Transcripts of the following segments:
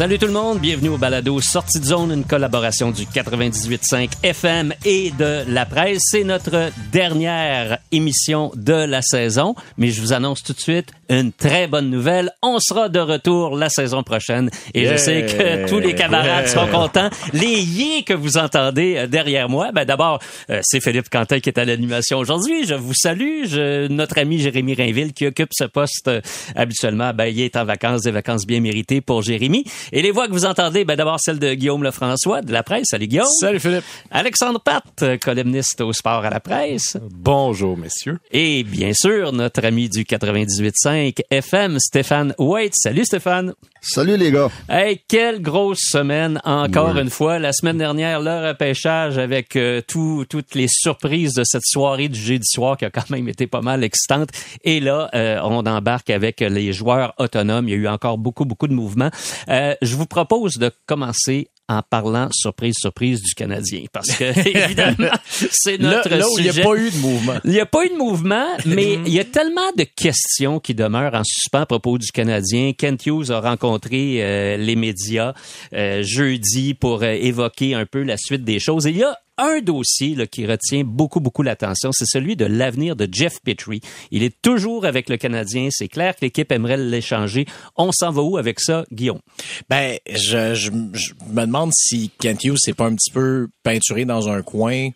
Salut tout le monde, bienvenue au Balado Sortie de zone, une collaboration du 98.5 FM et de la presse. C'est notre dernière émission de la saison, mais je vous annonce tout de suite une très bonne nouvelle. On sera de retour la saison prochaine et je sais que tous les camarades sont contents. Les yés que vous entendez euh, derrière moi, ben d'abord, euh, c'est Philippe Quentin qui est à l'animation aujourd'hui. Je vous salue. Je, notre ami Jérémy Rainville qui occupe ce poste euh, habituellement, ben il est en vacances, des vacances bien méritées pour Jérémy. Et les voix que vous entendez, ben d'abord celle de Guillaume Lefrançois de la presse. Salut Guillaume. Salut Philippe. Alexandre Pat, columniste au sport à la presse. Bonjour messieurs. Et bien sûr, notre ami du 98.5 FM, Stéphane White. Salut Stéphane. Salut les gars. Hey, quelle grosse semaine encore une fois. La semaine dernière, le repêchage avec euh, tout, toutes les surprises de cette soirée du jeudi soir qui a quand même été pas mal excitante. Et là, euh, on embarque avec les joueurs autonomes. Il y a eu encore beaucoup, beaucoup de mouvements. Euh, je vous propose de commencer en parlant surprise surprise du Canadien parce que évidemment c'est notre là, là où sujet. il n'y a pas eu de mouvement. Il n'y a pas eu de mouvement, mais il y a tellement de questions qui demeurent en suspens à propos du Canadien. Kent Hughes a rencontré euh, les médias euh, jeudi pour euh, évoquer un peu la suite des choses. Et il y a un dossier là, qui retient beaucoup, beaucoup l'attention, c'est celui de l'avenir de Jeff Petrie. Il est toujours avec le Canadien. C'est clair que l'équipe aimerait l'échanger. On s'en va où avec ça, Guillaume? Ben, je, je, je me demande si Kent Hughes s'est pas un petit peu peinturé dans un coin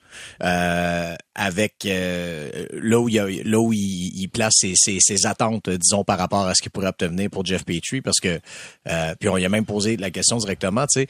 euh, avec euh, là où il a, là où il, il place ses, ses, ses, attentes, disons, par rapport à ce qu'il pourrait obtenir pour Jeff Petrie, parce que euh, puis on lui a même posé la question directement, tu sais,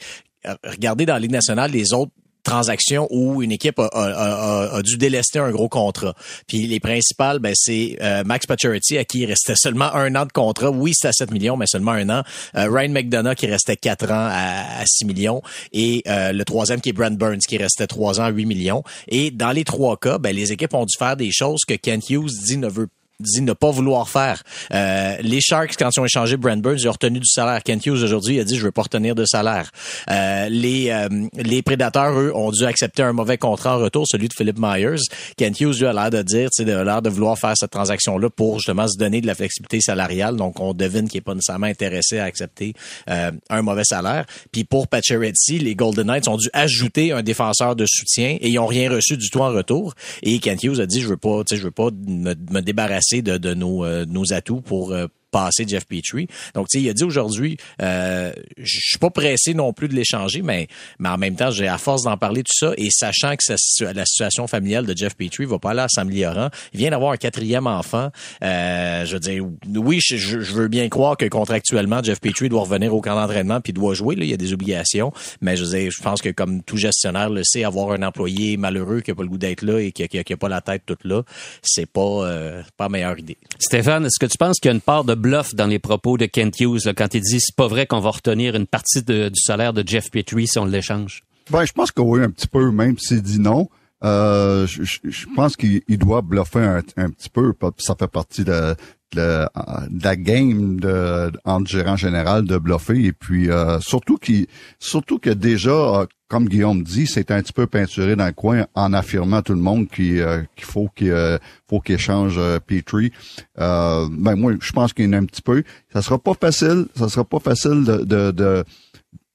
regardez dans la nationale les autres transaction où une équipe a, a, a, dû délester un gros contrat. Puis les principales, ben c'est euh, Max Pacioretty à qui il restait seulement un an de contrat. Oui, c'était à 7 millions, mais seulement un an. Euh, Ryan McDonough qui restait 4 ans à, à 6 millions. Et euh, le troisième qui est Brent Burns qui restait 3 ans à 8 millions. Et dans les trois cas, ben, les équipes ont dû faire des choses que Kent Hughes dit ne veut dit ne pas vouloir faire. Euh, les Sharks, quand ils ont échangé Brent Burns, ils ont retenu du salaire. Kent Hughes, aujourd'hui, a dit, je veux pas retenir de salaire. Euh, les, euh, les Prédateurs, eux, ont dû accepter un mauvais contrat en retour, celui de Philip Myers. Kent Hughes, lui, a l'air de dire, tu sais, a l'air de vouloir faire cette transaction-là pour, justement, se donner de la flexibilité salariale. Donc, on devine qu'il est pas nécessairement intéressé à accepter euh, un mauvais salaire. Puis pour Pacioretty, les Golden Knights ont dû ajouter un défenseur de soutien et ils ont rien reçu du tout en retour. Et Kent Hughes a dit, je veux pas, tu sais, je veux pas me, me débarrasser de, de nos, euh, nos atouts pour euh, passer Jeff Petrie. Donc, tu sais, il a dit aujourd'hui, euh, je suis pas pressé non plus de l'échanger, mais, mais en même temps, j'ai à force d'en parler tout ça et sachant que sa, la situation familiale de Jeff Petrie va pas aller à s'améliorant, il vient d'avoir un quatrième enfant. Euh, je veux dire, oui, je, veux bien croire que contractuellement, Jeff Petrie doit revenir au camp d'entraînement puis doit jouer. Là, il y a des obligations, mais je veux dire, je pense que comme tout gestionnaire le sait, avoir un employé malheureux qui a pas le goût d'être là et qui a, qui, a, qui a, pas la tête toute là, c'est pas euh, pas meilleure idée. Stéphane, est-ce que tu penses qu'il y a une part de bluff dans les propos de Kent Hughes quand il dit c'est pas vrai qu'on va retenir une partie du salaire de Jeff Petrie si on l'échange? Ben, je pense que oui, un petit peu, même s'il dit non. Euh, je, pense qu'il doit bluffer un, petit peu, ça fait partie de, la game de, entre gérant général de bluffer et puis euh, surtout qui surtout que déjà comme Guillaume dit, c'est un petit peu peinturé dans le coin en affirmant tout le monde qu'il euh, qu'il faut qu'il euh, faut qu'il échange euh, Petrie. Euh, ben moi, je pense qu'il y en a un petit peu. Ça sera pas facile, ça sera pas facile de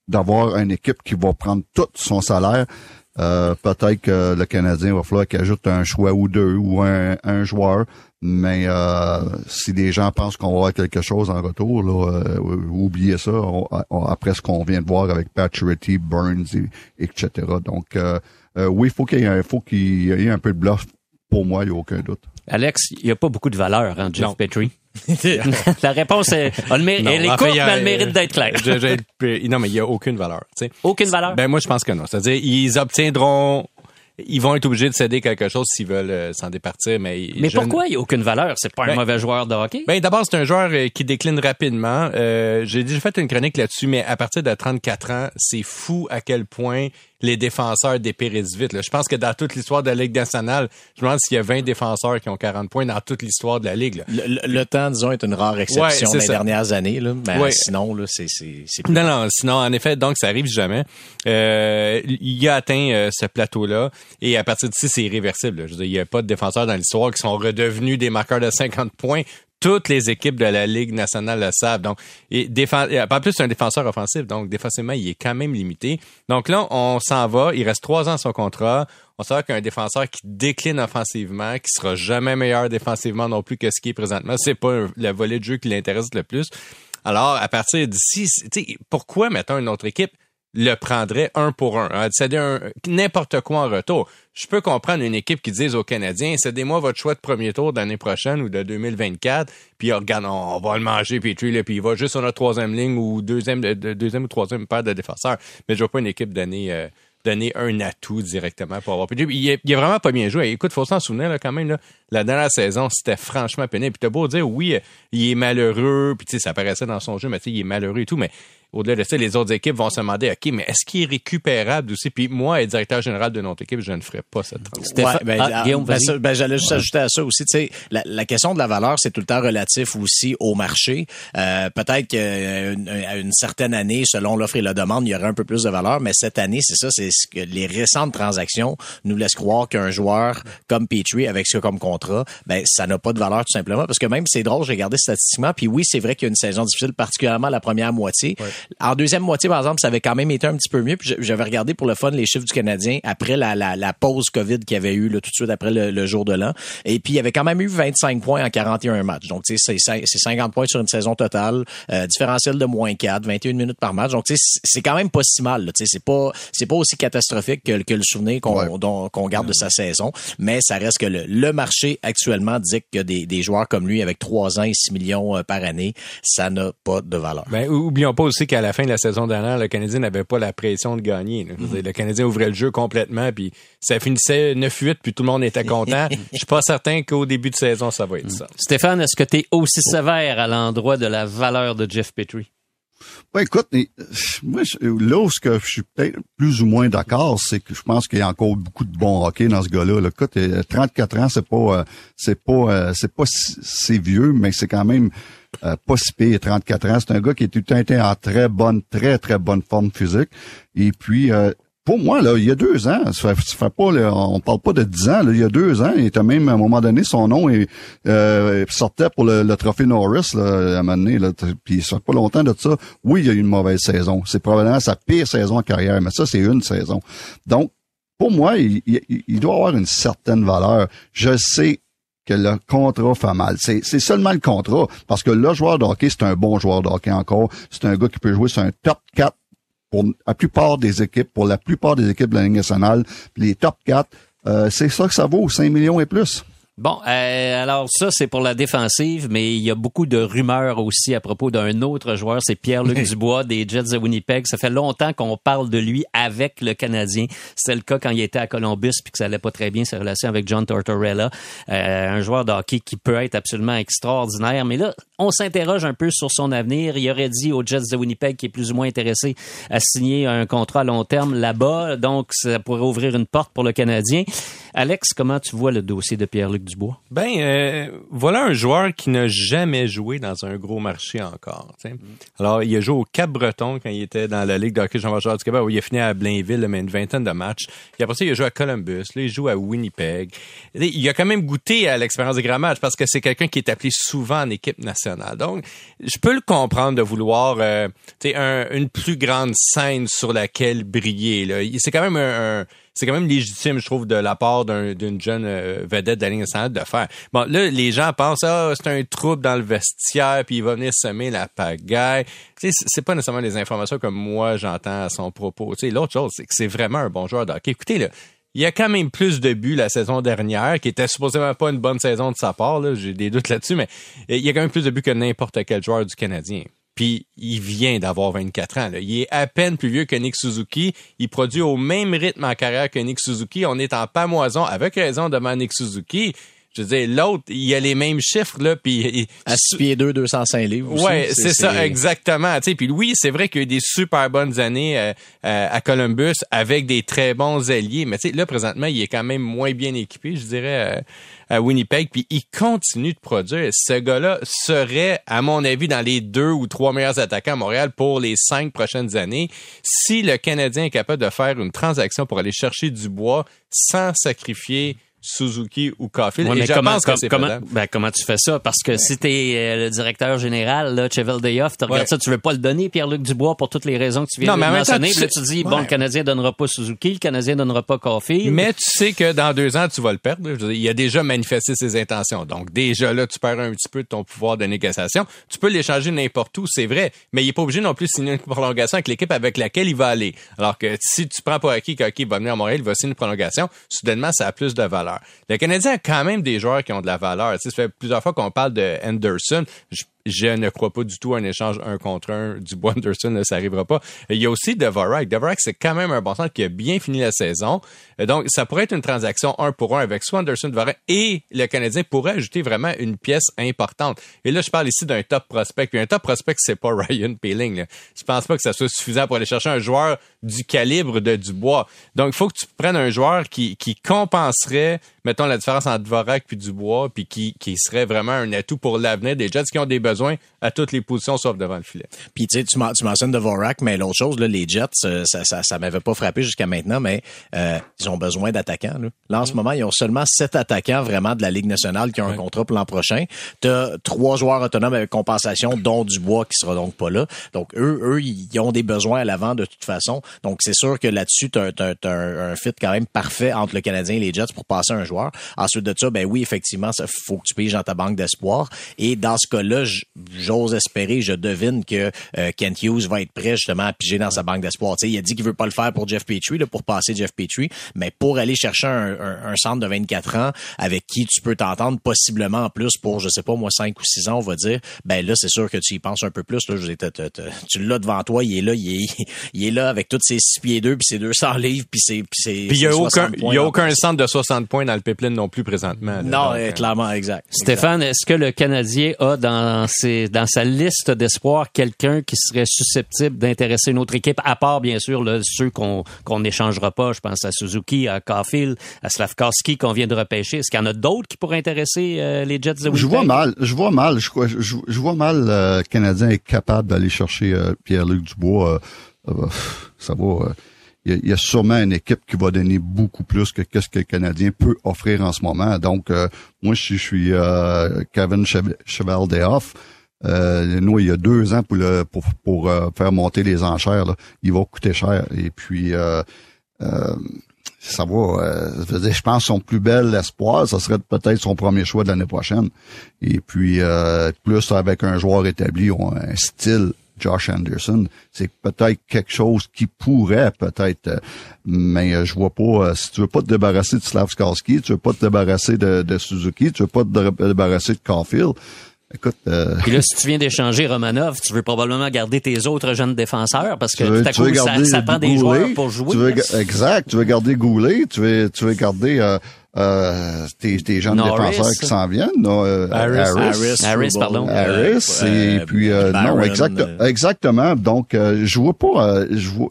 d'avoir une équipe qui va prendre tout son salaire. Euh, peut-être que le Canadien va falloir qu'il ajoute un choix ou deux ou un, un joueur. Mais euh, si les gens pensent qu'on va avoir quelque chose en retour, là, euh, oubliez ça. On, on, après ce qu'on vient de voir avec Paturity, Burns, et, etc. Donc euh, oui, il faut qu'il y ait, faut qu'il y ait un peu de bluff. Pour moi, il n'y a aucun doute. Alex, il n'y a pas beaucoup de valeur en hein, Jeff Petrie? la réponse est, elle, non, elle est courte, fait, mais elle mérite d'être claire. Je, je, non, mais il n'y a aucune valeur. T'sais. Aucune valeur? Ben moi, je pense que non. C'est-à-dire, ils obtiendront ils vont être obligés de céder quelque chose s'ils veulent euh, s'en départir. Mais, mais pourquoi il n'y a aucune valeur? C'est pas ben, un mauvais joueur de hockey? Ben, d'abord, c'est un joueur euh, qui décline rapidement. Euh, J'ai déjà fait une chronique là-dessus, mais à partir de 34 ans, c'est fou à quel point les défenseurs dépérissent vite. Là. Je pense que dans toute l'histoire de la Ligue nationale, je me demande s'il y a 20 défenseurs qui ont 40 points dans toute l'histoire de la Ligue. Là. Le, le, temps, disons, est une rare exception ouais, les dernières années. Là. Ben, ouais. Sinon, là, c'est, c'est, c'est Non, non, sinon, en effet, donc, ça arrive jamais. Euh, il a atteint euh, ce plateau-là et à partir d'ici, c'est irréversible. Là. Je veux dire, il n'y a pas de défenseurs dans l'histoire qui sont redevenus des marqueurs de 50 points toutes les équipes de la Ligue nationale le savent. Donc, et en plus, c'est un défenseur offensif, donc défensivement, il est quand même limité. Donc là, on s'en va. Il reste trois ans son contrat. On sait qu'un défenseur qui décline offensivement, qui sera jamais meilleur défensivement non plus que ce qui est présentement, c'est pas le volet de jeu qui l'intéresse le plus. Alors, à partir d'ici, pourquoi, mettons, une autre équipe le prendrait un pour un, hein, cest n'importe quoi en retour. Je peux comprendre une équipe qui dise aux Canadiens, cédez-moi votre choix de premier tour d'année prochaine ou de 2024, puis regarde, on, va le manger, puis il va juste sur notre troisième ligne ou deuxième, deuxième ou troisième paire de défenseurs. Mais je vois pas une équipe d'année euh, donner un atout directement pour avoir Il, il, a vraiment pas bien joué. Écoute, faut s'en souvenir là, quand même. Là, la dernière saison, c'était franchement pénible. Puis t'as beau dire, oui, il est malheureux, puis ça apparaissait dans son jeu, mais il est malheureux et tout. Mais au-delà de ça, les autres équipes vont se demander, OK, mais est-ce qu'il est récupérable aussi? Puis moi, être directeur général de notre équipe, je ne ferais pas cette transaction. Ouais, ben, ah, ben, ben, j'allais juste ajouter à ça aussi, tu sais, la, la, question de la valeur, c'est tout le temps relatif aussi au marché. Euh, peut-être qu'à une, certaine année, selon l'offre et la demande, il y aurait un peu plus de valeur, mais cette année, c'est ça, c'est ce que les récentes transactions nous laissent croire qu'un joueur comme Petrie, avec ce comme contrat, ben, ça n'a pas de valeur tout simplement, parce que même, c'est drôle, j'ai regardé statistiquement, puis oui, c'est vrai qu'il y a une saison difficile, particulièrement la première moitié. En deuxième moitié, par exemple, ça avait quand même été un petit peu mieux. Puis j'avais regardé pour le fun les chiffres du Canadien après la, la, la pause COVID qu'il y avait eu là, tout de suite après le, jour de l'an. Et puis, il y avait quand même eu 25 points en 41 matchs. Donc, tu sais, c'est 50 points sur une saison totale. Euh, différentiel de moins 4, 21 minutes par match. Donc, tu sais, c'est quand même pas si mal. Tu sais, c'est pas, c'est pas aussi catastrophique que, que le souvenir qu'on qu'on garde de sa saison. Mais ça reste que le, le marché actuellement dit que des, des joueurs comme lui avec 3 ans et 6 millions euh, par année, ça n'a pas de valeur. Ben, oublions pas aussi qu'à la fin de la saison dernière, le Canadien n'avait pas la pression de gagner. Le Canadien ouvrait le jeu complètement, puis ça finissait 9-8, puis tout le monde était content. Je suis pas certain qu'au début de saison, ça va être ça. Stéphane, est-ce que tu es aussi sévère à l'endroit de la valeur de Jeff Petrie? Ben écoute, moi, là où je suis peut-être plus ou moins d'accord, c'est que je pense qu'il y a encore beaucoup de bon hockey dans ce gars-là. Écoute, 34 ans, c'est pas, euh, c'est pas, euh, c'est pas, c'est vieux, mais c'est quand même euh, pas si pire, 34 ans. C'est un gars qui est tout temps en très bonne, très, très bonne forme physique. Et puis, euh, pour moi, là, il y a deux ans, ça fait, fait pas, on parle pas de dix ans, là, il y a deux ans, il était même, à un moment donné, son nom et, euh, sortait pour le, trophée Norris, là, à un moment donné, là, puis ça pas longtemps de ça. Oui, il y a eu une mauvaise saison. C'est probablement sa pire saison en carrière, mais ça, c'est une saison. Donc, pour moi, il, il, doit avoir une certaine valeur. Je sais que le contrat fait mal. C'est, seulement le contrat. Parce que le joueur de hockey, c'est un bon joueur de hockey encore. C'est un gars qui peut jouer sur un top 4 pour la plupart des équipes, pour la plupart des équipes de la Ligue nationale. Les top 4, euh, c'est ça que ça vaut, 5 millions et plus. Bon, euh, alors ça, c'est pour la défensive, mais il y a beaucoup de rumeurs aussi à propos d'un autre joueur, c'est Pierre-Luc Dubois des Jets de Winnipeg. Ça fait longtemps qu'on parle de lui avec le Canadien. C'était le cas quand il était à Columbus, puis que ça allait pas très bien, sa relation avec John Tortorella. Euh, un joueur de hockey qui peut être absolument extraordinaire. Mais là, on s'interroge un peu sur son avenir. Il aurait dit aux Jets de Winnipeg qu'il est plus ou moins intéressé à signer un contrat à long terme là-bas. Donc, ça pourrait ouvrir une porte pour le Canadien. Alex, comment tu vois le dossier de Pierre-Luc Dubois? Ben, euh, voilà un joueur qui n'a jamais joué dans un gros marché encore. Alors, il a joué au Cap-Breton quand il était dans la Ligue de hockey jean du Québec, où il a fini à Blainville, mais une vingtaine de matchs. Et après ça, il a joué à Columbus, là, il joue à Winnipeg. Il a quand même goûté à l'expérience des grands matchs parce que c'est quelqu'un qui est appelé souvent en équipe nationale. Donc, je peux le comprendre de vouloir euh, un, une plus grande scène sur laquelle briller. C'est quand même un c'est quand même légitime, je trouve, de la part d'une jeune euh, vedette de la ligne de faire. Bon, là, les gens pensent, ah, c'est un trouble dans le vestiaire, puis il va venir semer la pagaille. Tu sais, c'est pas nécessairement des informations comme moi j'entends à son propos. Tu sais, l'autre chose, c'est que c'est vraiment un bon joueur de. Écoutez, là, il y a quand même plus de buts la saison dernière, qui était supposément pas une bonne saison de sa part. J'ai des doutes là-dessus, mais il y a quand même plus de buts que n'importe quel joueur du Canadien. Puis il vient d'avoir 24 ans. Il est à peine plus vieux que Nick Suzuki. Il produit au même rythme en carrière que Nick Suzuki. On est en pamoison avec raison devant Nick Suzuki. Je veux dire, l'autre, il a les mêmes chiffres, là, puis... À 6 pieds 2, 205 livres aussi. Ouais, c'est ça, exactement. Tu sais, puis oui, c'est vrai qu'il y a eu des super bonnes années euh, euh, à Columbus avec des très bons alliés, mais tu sais, là, présentement, il est quand même moins bien équipé, je dirais, euh, à Winnipeg, puis il continue de produire. Ce gars-là serait, à mon avis, dans les deux ou trois meilleurs attaquants à Montréal pour les cinq prochaines années. Si le Canadien est capable de faire une transaction pour aller chercher du bois sans sacrifier Suzuki ou Caulfield. Ouais, et mais je comment, pense que comment, ben, comment tu fais ça? Parce que si t'es euh, le directeur général, là, Chevel Dayoff, tu regardes Ouais. ça, tu veux pas le donner, Pierre-Luc Dubois, pour toutes les raisons que tu viens Non, de mais en même temps, mentionner. tu là, tu dis, bon, le Canadien donnera pas Suzuki, le Canadien donnera pas Caulfield. Mais tu sais que dans deux ans, tu vas le perdre. Je veux dire, il a déjà manifesté ses intentions. Donc, déjà là, tu perds un petit peu de ton pouvoir de négociation. Tu peux l'échanger n'importe où, c'est vrai. Mais il est pas obligé non plus de signer une prolongation avec l'équipe avec laquelle il va aller. Alors que si tu prends pour acquis qu'Hockey va venir à Montréal, il va signer une prolongation, soudainement, ça a plus de valeur. Le Canadien a quand même des joueurs qui ont de la valeur. Ça fait plusieurs fois qu'on parle de Anderson. Je, je ne crois pas du tout à un échange un contre un du Anderson, ça arrivera pas. Il y a aussi Devorak. Devorak, c'est quand même un bon centre qui a bien fini la saison. Donc, ça pourrait être une transaction un pour un avec soit Anderson, Devorak et le Canadien pourrait ajouter vraiment une pièce importante. Et là, je parle ici d'un top prospect. Puis un top prospect, c'est pas Ryan Peeling. Là. Je pense pas que ça soit suffisant pour aller chercher un joueur du calibre de Dubois. Donc, il faut que tu prennes un joueur qui, qui compenserait, mettons, la différence entre Dvorak puis Dubois, puis qui, qui serait vraiment un atout pour l'avenir des Jets qui ont des besoins à toutes les positions sauf devant le filet. Puis tu sais, tu men- tu mentionnes Dvorak, mais l'autre chose, là, les Jets, euh, ça, ça, ça m'avait pas frappé jusqu'à maintenant, mais euh, ils ont besoin d'attaquants. Là. Là, en ce moment, ils ont seulement sept attaquants vraiment de la Ligue nationale qui ont un contrat pour l'an prochain. Tu as trois joueurs autonomes avec compensation, dont Dubois qui sera donc pas là. Donc eux, eux, ils ont des besoins à l'avant de toute façon. Donc c'est sûr que là-dessus, tu as, un, un fit quand même parfait entre le Canadien et les Jets pour passer un joueur. Ensuite de ça, ben oui, effectivement, ça faut que tu piges dans ta banque d'espoir. Et dans ce cas-là, j'ose espérer, je devine que euh, Kent Hughes va être prêt justement à piger dans sa banque d'espoir. Tu sais, il a dit qu'il veut pas le faire pour Jeff Petrie, là, pour passer Jeff Petrie, mais pour aller chercher un, un- un centre de 24 ans avec qui tu peux t'entendre possiblement en plus pour, je sais pas, moi, 5 ou 6 ans, on va dire, ben là, c'est sûr que tu y penses un peu plus. Là, je veux dire, tu l'as devant toi, il est là, il est, il est là avec tous ses 6 pieds 2 puis ses 200 livres puis ses, puis ses, Puis il y a aucun, 60 il y a aucun centre de 60 points dans le pipeline non plus présentement. là. Non, Donc, euh, euh, clairement, exact. Stéphane, est-ce que le Canadien a dans, ses, dans sa liste d'espoir quelqu'un qui serait susceptible d'intéresser une autre équipe, à part bien sûr là, ceux qu'on n'échangera pas, je pense à Suzuki, à Caulfield, à Slavkowski qu'on vient de repêcher. Est-ce qu'il y en a d'autres qui pourraient intéresser euh, les Jets de Winnipeg? Je vois mal, je vois mal, je, crois- je, je vois mal euh, le Canadien est capable d'aller chercher euh, Pierre-Luc Dubois. ça va. Il y, a, sûrement une équipe qui va donner beaucoup plus que qu'est-ce que le Canadien peut offrir en ce moment. Donc, euh, moi, je, je suis euh, Kevin Chev- Cheval-Dehoff. Euh, nous, il y a deux ans pour le pour, pour euh, faire monter les enchères. Là. Il va coûter cher. Et puis, euh, euh, ça va. je pense son plus bel espoir, ça serait peut-être son premier choix de l'année prochaine. Et puis plus avec un joueur établi, un style Josh Anderson, c'est peut-être quelque chose qui pourrait peut-être, euh, mais euh, je vois pas. euh, si tu veux pas te débarrasser de Slavskowski, tu veux pas te débarrasser de, de Suzuki, tu veux pas te dé- débarrasser de Caulfield. Écoute, euh, Puis là, si tu viens d'échanger Romanov, tu veux probablement garder tes autres jeunes défenseurs parce que veux, tout à coup, ça, ça prend des Goulet, joueurs pour jouer. Tu veux, exact. Tu veux garder Goulet, tu veux, tu veux garder euh, euh, tes, tes jeunes Norris. défenseurs qui s'en viennent. non, euh, Harris. Harris, Harris, pardon. euh, Harris, euh, et puis euh, Barron, non, exact, euh, exactement. Donc, euh, je vois pas, euh, je vois.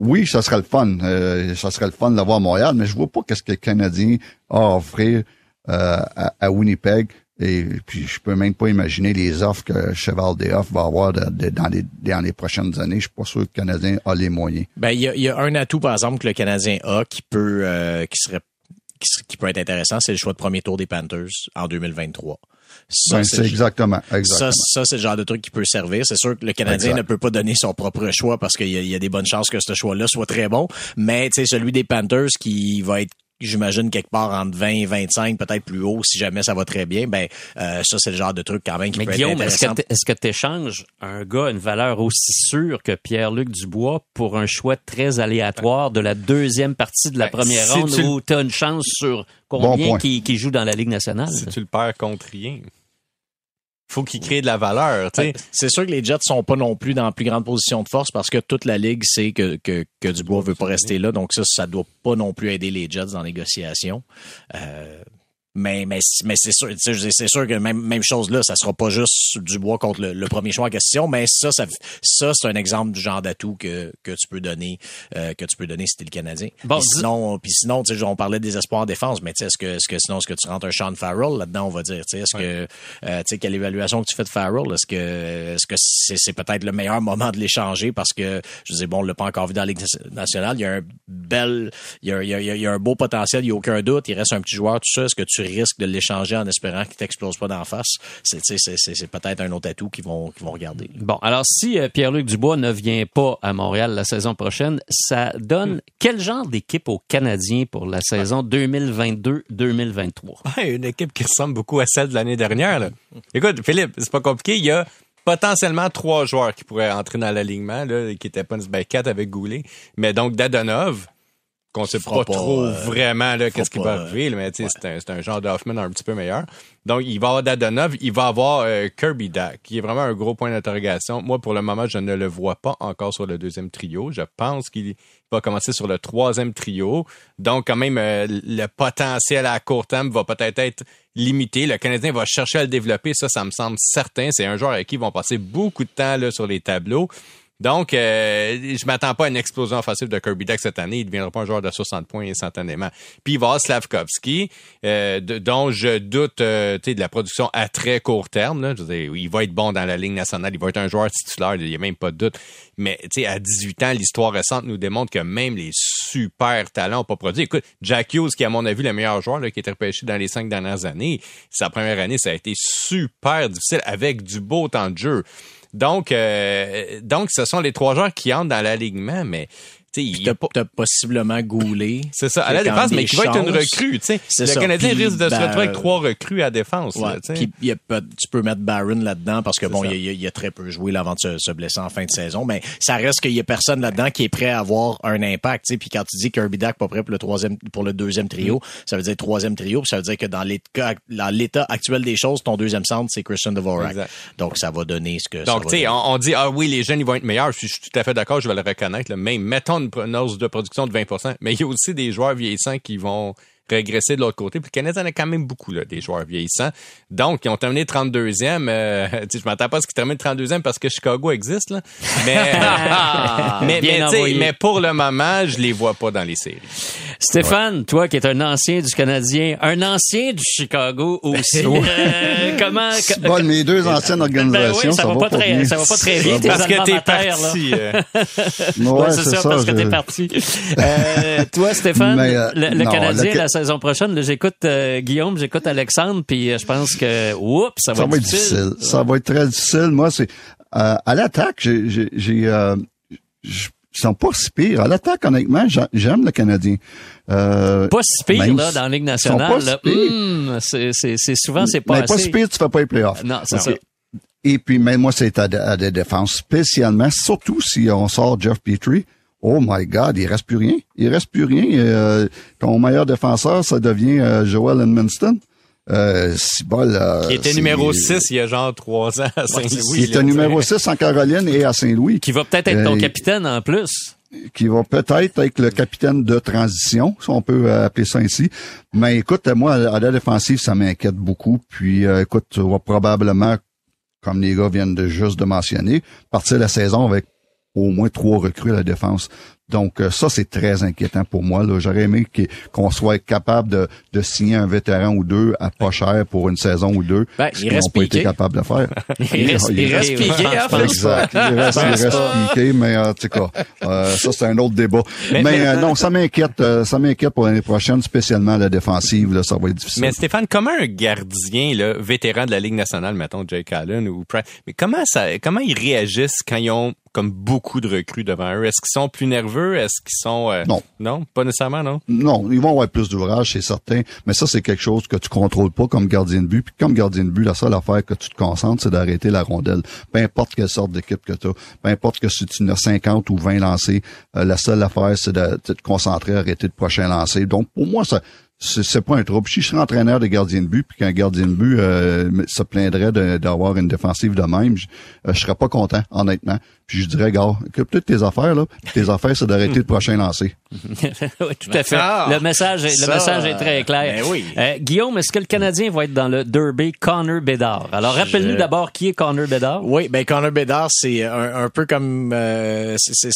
Oui, ça serait le fun, euh, ça serait le fun d'avoir à Montréal, mais je vois pas qu'est-ce que le Canadien a à offrir euh, à, à Winnipeg. Et puis, je peux même pas imaginer les offres que Cheval des Offres va avoir de- de- dans, les, dans les prochaines années. Je suis pas sûr que le Canadien a les moyens. Ben, il y a, il y a un atout, par exemple, que le Canadien a qui peut, euh, qui serait, qui, peut être intéressant, c'est le choix de premier tour des Panthers en 2023. Ça, Ben, c'est exactement, ça, exactement. ça, c'est le genre de truc qui peut servir. C'est sûr que le Canadien Exact. ne peut pas donner son propre choix parce qu'il y, y a des bonnes chances que ce choix-là soit très bon. Mais tu sais, celui des Panthers qui va être j'imagine quelque part entre 20 et 25, peut-être plus haut si jamais ça va très bien, ben euh, ça c'est le genre de truc quand même qui Mais peut Guillaume, être est-ce intéressant. que t'é- est-ce que tu échanges un gars une valeur aussi sûre que Pierre-Luc Dubois pour un choix très aléatoire de la deuxième partie de la Ben, première si ronde tu- où tu as une chance sur Bon combien point. qui, qui joue dans la Ligue nationale? Si tu le perds contre rien. Faut qu'il crée de la valeur. Ben, C'est sûr que les Jets sont pas non plus dans la plus grande position de force parce que toute la ligue sait que, que, que Dubois veut pas rester là. Donc ça, ça doit pas non plus aider les Jets dans la négociation. Euh, Mais, mais, mais c'est sûr, c'est sûr que même, même chose là, ça sera pas juste du bois contre le, premier choix en question, mais ça, ça, ça c'est un exemple du genre d'atout que, que tu peux donner, euh, que tu peux donner si t'es le Canadien. Bon, puis sinon, puis sinon, tu sais, on parlait des espoirs en défense, mais tu sais, est-ce que, est-ce que sinon, est-ce que tu rentres un Sean Farrell là-dedans, on va dire, tu sais, est-ce que, euh, tu sais, quelle évaluation que tu fais de Farrell, est-ce que, est-ce que c'est, c'est peut-être le meilleur moment de l'échanger parce que, je disais, bon, on l'a pas encore vu dans la Ligue nationale, il y a un bel, il y a, il y a, il y a un beau potentiel, il y a aucun doute, il reste un petit joueur, tout ça, est-ce que tu risques de l'échanger en espérant qu'il t'explose pas d'en face. C'est, c'est, peut-être un autre atout qu'ils vont, qu'ils vont regarder. Bon, alors si euh, Pierre-Luc Dubois ne vient pas à Montréal la saison prochaine, ça donne hmm. quel genre d'équipe aux Canadiens pour la saison 2022-2023? une équipe qui ressemble beaucoup à celle de l'année dernière. Écoute, Philippe, c'est pas compliqué. Il y a potentiellement trois joueurs qui pourraient entrer dans l'alignement, qui étaient pas ben, quatre avec Goulet. Mais donc Dadonov, qu'on sait pas, trop euh, vraiment là qu'est-ce qui va arriver, mais c'est un, un genre d'Hoffman un petit peu meilleur. Donc il va avoir Dadonov, il va avoir euh, Kirby Dak, qui est vraiment un gros point d'interrogation. Moi pour le moment, je ne le vois pas encore sur le deuxième trio. Je pense qu'il va commencer sur le troisième trio. Donc quand même euh, le potentiel à court terme va peut-être être limité. Le Canadien va chercher à le développer, ça ça me semble certain, c'est un joueur avec qui ils vont passer beaucoup de temps là sur les tableaux. Donc, euh, je m'attends pas à une explosion offensive de Kirby Duck cette année. Il ne deviendra pas un joueur de 60 points instantanément. Puis il va Slavkovski, euh, dont je doute euh, de la production à très court terme. Là. Je veux il va être bon dans la ligne nationale. Il va être un joueur titulaire. Il n'y a même pas de doute. Mais à 18 ans, l'histoire récente nous démontre que même les super talents n'ont pas produit. Écoute, Jack Hughes, qui est à mon avis le meilleur joueur là, qui a été repêché dans les cinq dernières années, sa première année, ça a été super difficile avec du beau temps de jeu. Donc, euh, donc, ce sont les trois joueurs qui entrent dans l'alignement, mais T'as possiblement goulé. C'est ça, à la défense, mais qui va être une recrue. sais. Le Canadien risque de se retrouver avec trois recrues à défense. Ouais, puis y a, tu peux mettre Barron là-dedans parce que bon, il y, a, très peu joué là, avant de se, se, blesser en fin de saison, mais ça reste qu'il y a personne là-dedans qui est prêt à avoir un impact. Puis quand tu dis Kirby Dak pas prêt pour le troisième, pour le deuxième trio, mm. ça veut dire troisième trio, puis ça veut dire que dans l'état actuel des choses, ton deuxième centre c'est Christian Dvorak. Donc ça va donner ce que. Donc tu sais, on, dit ah oui les jeunes ils vont être meilleurs. Je suis tout à fait d'accord, je vais le reconnaître. Mais mettons une hausse de production de 20% mais il y a aussi des joueurs vieillissants qui vont régresser de l'autre côté. Puis le Canadien en a quand même beaucoup, là, des joueurs vieillissants. Donc, ils ont terminé 32e. Euh, je m'attends pas à ce qu'ils terminent 32e parce que Chicago existe, là. Mais, mais, mais, mais, pour le moment, je les vois pas dans les séries. Stéphane, toi qui es un ancien du Canadien, un ancien du Chicago aussi. euh, comment bon, mes deux anciennes organisations, ben oui, ça, va, pas, très, bien. ça va pas très bien. Parce que t'es parti. Euh. ouais, c'est ça, parce que t'es parti. Euh, toi, Stéphane, euh, le, Canadien la saison prochaine, j'écoute euh, Guillaume, j'écoute Alexandre, puis je pense que, oups, ça va, ça être, va être difficile. Ça va être très difficile. Moi, c'est à l'attaque, j'ai, j'ai, ils sont pas si pires. À l'attaque, honnêtement, j'aime le Canadien. Euh, pas si pire, là, dans la Ligue nationale. Hum, c'est, souvent, c'est pas mais pas si pire, tu fais pas les playoffs. Non, c'est ça. Et puis, même moi, c'est à, des défenses spécialement, surtout si on sort Jeff Petrie. Oh my God, il reste plus rien. Il reste plus rien. Euh, ton meilleur défenseur, ça devient euh, Joel Edmonston. Euh, euh, qui était numéro 6 il y a genre trois ans à Saint-Louis. Qui était numéro 6 en Caroline et à Saint-Louis. Qui va peut-être être ton capitaine en plus. Qui va peut-être être le capitaine de transition, si on peut appeler ça ainsi. Mais écoute, moi, à la défensive, ça m'inquiète beaucoup. Puis écoute, tu vas probablement, comme les gars viennent de juste de mentionner, partir la saison avec au moins trois recrues à la défense. Donc euh, ça, c'est très inquiétant pour moi. J'aurais aimé qu'on soit capable de, de, signer un vétéran ou deux à pas cher pour une saison ou deux. Ben, ce qu'ils n'ont pas été capables de faire. il, reste, il, reste piqué. Exact. Il reste, il reste piqué, mais en tout cas, euh, ça, c'est un autre débat. Mais, euh, non, ça m'inquiète. ça m'inquiète pour l'année prochaine, spécialement la défensive. Là, ça va être difficile. Mais Stéphane, comment un gardien là, vétéran de la Ligue nationale, mettons Jake Allen ou Pratt, mais comment ça, comment ils réagissent quand ils ont comme beaucoup de recrues devant eux? Est-ce qu'ils sont plus nerveux? Est-ce qu'ils sont... Euh, non. Non? Pas nécessairement, non? Non, ils vont avoir plus d'ouvrages, c'est certain. Mais ça, c'est quelque chose que tu contrôles pas comme gardien de but. Puis comme gardien de but, la seule affaire que tu te concentres, c'est d'arrêter la rondelle. Peu importe quelle sorte d'équipe que tu as. Peu importe que si tu as 50 ou 20 lancés, euh, la seule affaire, c'est de, te concentrer à arrêter le prochain lancer. Donc, pour moi, ça c'est pas un trouble. Si je serais entraîneur de gardien de but, puis qu'un gardien de but euh, se plaindrait d'avoir une défensive de même, je, euh, je serais pas content, honnêtement. Puis je dirais, gars, occupe-toi de tes affaires, là. Tes affaires, c'est d'arrêter le prochain lancer. oui, tout à fait. Ah, le message, est, le message est très clair. Ben oui. Euh, Guillaume, est-ce que le Canadien va être dans le Derby Connor Bedard? Alors, rappelle-nous d'abord qui est Connor Bedard. Oui, ben Connor Bedard, c'est un, un, peu comme... Euh, c'est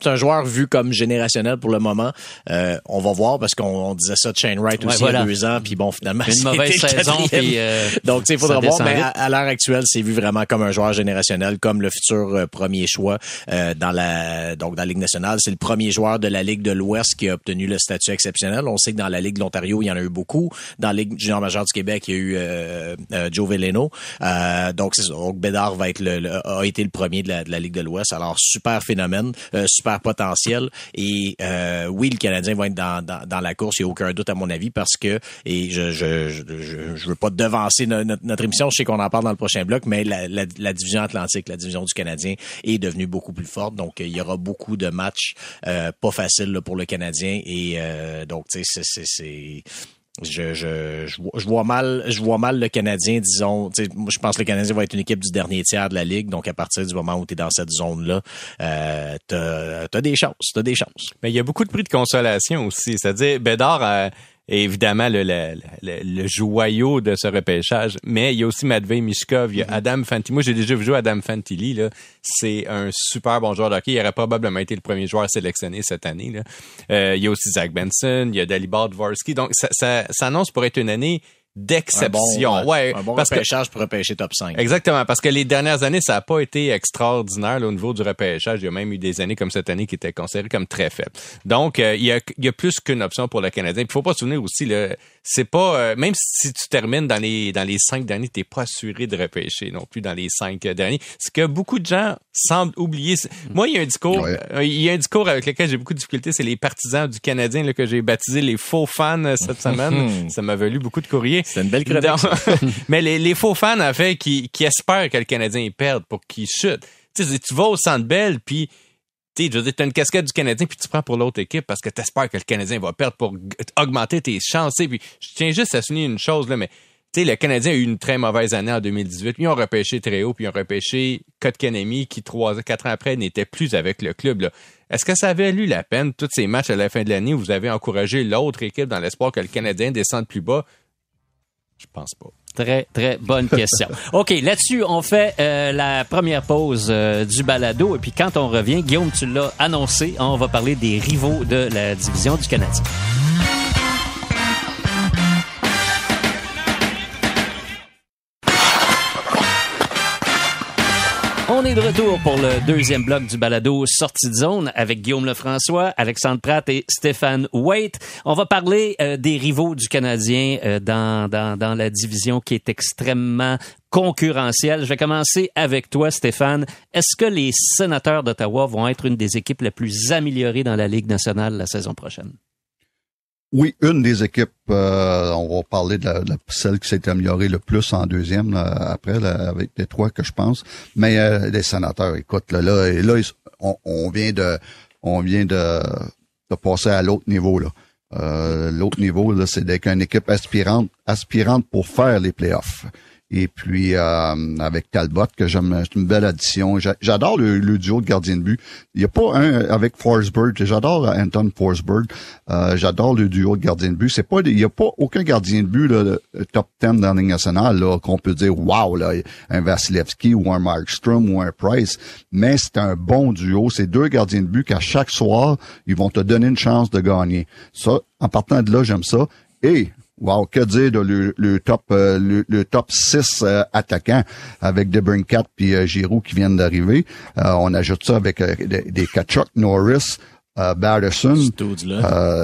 c'est un joueur vu comme générationnel pour le moment. Euh, on va voir parce qu'on disait ça de Shane Wright aussi il y a deux ans, puis bon finalement une mauvaise saison. Puis, euh, Donc il faudra voir. Mais à, l'heure actuelle, c'est vu vraiment comme un joueur générationnel, comme le futur euh, premier choix euh, dans la donc dans la Ligue nationale. C'est le premier joueur de la Ligue de l'Ouest qui a obtenu le statut exceptionnel. On sait que dans la Ligue de l'Ontario, il y en a eu beaucoup. Dans la Ligue junior majeure du Québec, il y a eu euh, Joe Veleno. donc donc Bédard va être le, a été le premier de la, de la Ligue de l'Ouest. Alors super phénomène, super potentiel. Et euh, oui, le Canadien va être dans, dans, la course, il n'y a aucun doute à mon avis, parce que, et je je, je, je veux pas devancer notre, émission, je sais qu'on en parle dans le prochain bloc, mais la, la, division Atlantique, la division du Canadien est devenue beaucoup plus forte. Donc, il y aura beaucoup de matchs euh, pas faciles pour le Canadien. Et euh, donc, tu sais, c'est je, je, je, vois mal je vois mal le Canadien disons je pense que le Canadien va être une équipe du dernier tiers de la ligue donc à partir du moment où tu es dans cette zone là euh, t'as as des chances t'as des chances. Mais il y a beaucoup de prix de consolation aussi c'est-à-dire Bédard évidemment le, le, le, joyau de ce repêchage. Mais il y a aussi Matvey Mishkov, il y a mm-hmm. Adam Fantilli. Moi, j'ai déjà vu jouer Adam Fantilli. Là. C'est un super bon joueur de hockey. Il aurait probablement été le premier joueur sélectionné cette année. Là. Euh, il y a aussi Zach Benson, il y a Dalibor Dvorsky. Donc, ça, ça, ça annonce pour être une année d'exception. Un bon, ouais, un bon parce repêchage pour repêcher top 5. Exactement, parce que les dernières années, ça n'a pas été extraordinaire au niveau du repêchage. Il y a même eu des années comme cette année qui étaient considérées comme très faibles. Donc, euh, il, y a, il, y a, plus qu'une option pour le Canadien. Il faut pas se souvenir aussi, c'est pas euh, même si tu termines dans les dans les cinq derniers, t'es pas assuré de repêcher non plus dans les cinq derniers. Ce que beaucoup de gens semblent oublier. Moi, il y a un discours, euh, il y a un discours avec lequel j'ai beaucoup de difficultés, c'est les partisans du Canadien là, que j'ai baptisé les faux fans euh, cette semaine. Ça m'a valu beaucoup de courriers. C'est une belle chronique. mais les, les, faux fans en fait qui, qui espèrent que le Canadien perde pour qu'il chute. Tu sais, tu vas au Centre Bell puis tu as une casquette du Canadien puis tu prends pour l'autre équipe parce que tu espères que le Canadien va perdre pour augmenter tes chances. Puis je tiens juste à souligner une chose là, mais tu le Canadien a eu une très mauvaise année en 2018. Ils ont repêché très haut, puis ils ont repêché Kotkaniemi qui trois, quatre ans après n'était plus avec le club. Est-ce que ça avait lu la peine tous ces matchs à la fin de l'année où vous avez encouragé l'autre équipe dans l'espoir que le Canadien descende plus bas? Je pense pas. Très, très bonne question. OK, là-dessus, on fait euh, la première pause euh, du balado. Et puis quand on revient, Guillaume, tu l'as annoncé, on va parler des rivaux de la division du Canadien. On est de retour pour le deuxième bloc du balado Sortie de zone avec Guillaume Lefrançois, Alexandre Pratt et Stéphane Waite. On va parler euh, des rivaux du Canadien euh, dans, dans, dans la division qui est extrêmement concurrentielle. Je vais commencer avec toi, Stéphane. Est-ce que les sénateurs d'Ottawa vont être une des équipes les plus améliorées dans la Ligue nationale la saison prochaine? Oui, une des équipes, euh, on va parler de, la, celle qui s'est améliorée le plus en deuxième après avec les trois que je pense. Mais euh, les sénateurs, écoute, là, là, on, vient de on vient de, de passer à l'autre niveau là. Euh, l'autre niveau là, c'est d'être une équipe aspirante aspirante pour faire les playoffs. Et puis euh, avec Talbot, que j'aime, c'est une belle addition. J'adore le, duo de gardien de but. Il n'y a pas un avec Forsberg. J'adore Anton Forsberg. Euh, j'adore le duo de gardien de but. C'est pas, il n'y a pas aucun gardien de but là, top 10 dans la nationale là, qu'on peut dire wow là, un Vasilevski ou un Markstrom ou un Price. Mais c'est un bon duo. C'est deux gardiens de but qu'à chaque soir ils vont te donner une chance de gagner. Ça, en partant de là, j'aime ça. Et Wow, que dire de le, top euh, le, top 6 euh, attaquants avec DeBrincat puis euh, Giroud qui viennent d'arriver. on ajoute ça avec des, Kachuk, Norris, Batterson,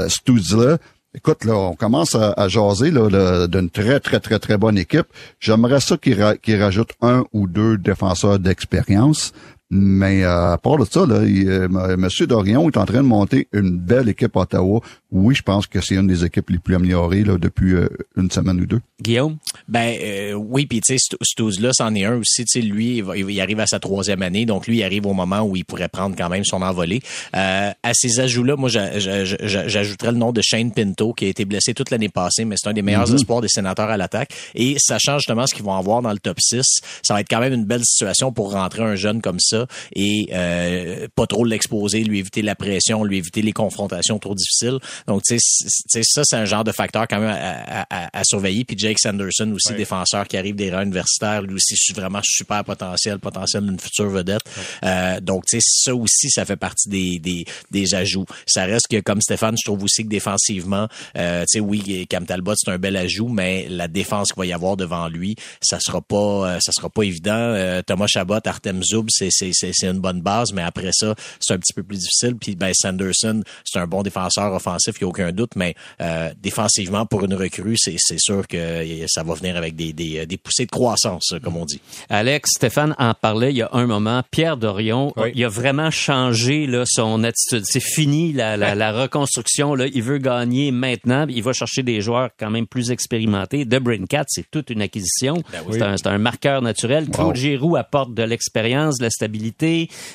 Studzla. Écoute, là, on commence à, jaser là, d'une très, très, très, très bonne équipe. J'aimerais ça qu'ils rajoute rajoutent un ou deux défenseurs d'expérience Mais euh, à part de ça, là, il, euh, M. Dorion est en train de monter une belle équipe à Ottawa. Oui, je pense que c'est une des équipes les plus améliorées là, depuis euh, une semaine ou deux. Guillaume? Ben euh, oui, puis tu sais, Stouz-là, c'en est un aussi. Tu sais, lui, il, va- il arrive à sa troisième année, donc lui, il arrive au moment où il pourrait prendre quand même son envolée. Euh, à ces ajouts-là, moi, j'a- j'a- j'a- j'ajouterais le nom de Shane Pinto, qui a été blessé toute l'année passée, mais c'est un des meilleurs espoirs des sénateurs à l'attaque. Et sachant justement ce qu'ils vont avoir dans le top 6, ça va être quand même une belle situation pour rentrer un jeune comme ça et euh, pas trop l'exposer, lui éviter la pression, lui éviter les confrontations trop difficiles. Donc, tu sais, ça, c'est un genre de facteur quand même à, à- à- à surveiller. Puis Jake Sanderson aussi, défenseur qui arrive des rangs universitaires, lui aussi, vraiment super potentiel, potentiel d'une future vedette. Euh, donc, tu sais, ça aussi, ça fait partie des, des, des ajouts. Ça reste que, comme Stéphane, je trouve aussi que défensivement, euh, tu sais, oui, Cam Talbot, c'est un bel ajout, mais la défense qu'il va y avoir devant lui, ça sera pas, euh, ça sera pas évident. Euh, Thomas Chabot, Artem Zoub, c'est, c'est, c'est, c'est une bonne base, mais après ça, c'est un petit peu plus difficile. Puis, ben, Sanderson, c'est un bon défenseur offensif, il n'y a aucun doute, mais euh, défensivement, pour une recrue, c'est, c'est sûr que ça va venir avec des, des, des poussées de croissance, comme on dit. Alex, Stéphane en parlait il y a un moment. Pierre Dorion, Oui. il a vraiment changé là, son attitude. C'est fini la, la, la reconstruction. Là. Il veut gagner maintenant. Il va chercher des joueurs quand même plus expérimentés. De Cat, c'est toute une acquisition. c'est, un, c'est un marqueur naturel. Claude Giroux apporte de l'expérience, de la stabilité,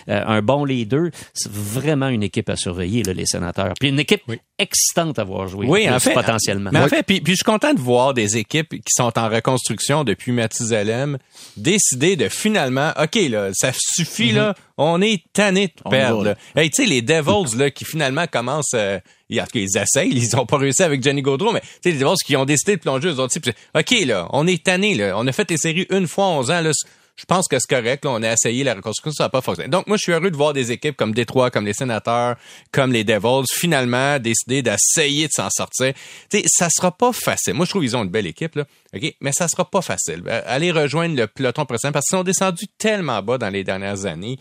euh, un bon leader. C'est vraiment une équipe à surveiller, là, les sénateurs. Puis une équipe excitante à voir jouer. Oui, plus, en fait. Potentiellement. Mais en fait, puis, puis je suis content de voir des équipes qui sont en reconstruction depuis Mathusalem décider de finalement, OK, là, ça suffit, là, on est tanné de perdre. là. Hey, tu sais, les Devils, là, qui finalement commencent, euh, ils- en tout cas, ils essayent, ils ont pas réussi avec Johnny Gaudreau, mais tu sais, les Devils qui ont décidé de plonger eux autres, puis, OK, là, on est tanné, là, on a fait les séries une fois en 11 ans, là, je pense que c'est correct. Là, on a essayé la reconstruction, ça n'a pas fonctionné. Donc, moi, je suis heureux de voir des équipes comme Détroit, comme les Sénateurs, comme les Devils, finalement décider d'essayer de s'en sortir. Tu sais, ça sera pas facile. Moi, je trouve qu'ils ont une belle équipe, là. OK? Mais ça sera pas facile. Aller rejoindre le peloton précédent parce qu'ils sont descendus tellement bas dans les dernières années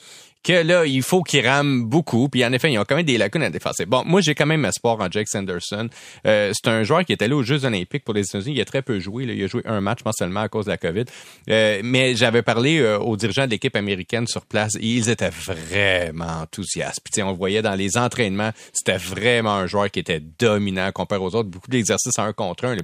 que là, il faut qu'ils rament beaucoup. Puis en effet, ils ont quand même des lacunes à défenser. Bon, moi, j'ai quand même espoir en Jake Sanderson. Euh, c'est un joueur qui est allé aux Jeux olympiques pour les États-Unis. Il a très peu joué. là. Il a joué un match, je pense seulement à cause de la COVID. Euh, mais j'avais parlé euh, aux dirigeants de l'équipe américaine sur place et ils étaient vraiment enthousiastes. Puis on voyait dans les entraînements, c'était vraiment un joueur qui était dominant comparé aux autres. Beaucoup d'exercices à un contre un.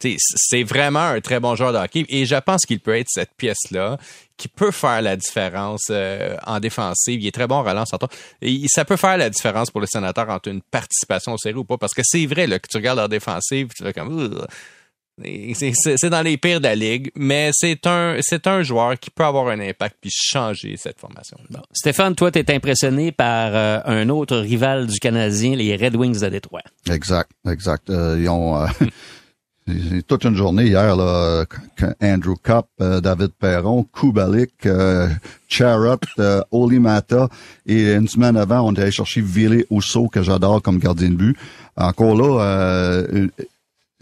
c'est vraiment un très bon joueur de hockey et je pense qu'il peut être cette pièce-là qui peut faire la différence euh, en défensive. Il est très bon en relance. en. Et ça peut faire la différence pour le sénateur entre une participation aux séries ou pas. Parce que c'est vrai là, que tu regardes leur défensive, tu fais comme... C'est dans les pires de la ligue, mais c'est un c'est un joueur qui peut avoir un impact puis changer cette formation. Stéphane, toi, tu es impressionné par euh, un autre rival du Canadien, les Red Wings de Détroit. Exact, exact. Euh, ils ont euh, c'est toute une journée hier là, Andrew Cup, euh, David Perron, Kubalik, euh, Charrot, euh, Oli Mata et une semaine avant, on est allé chercher Ville Ousso que j'adore comme gardien de but. Encore là, euh,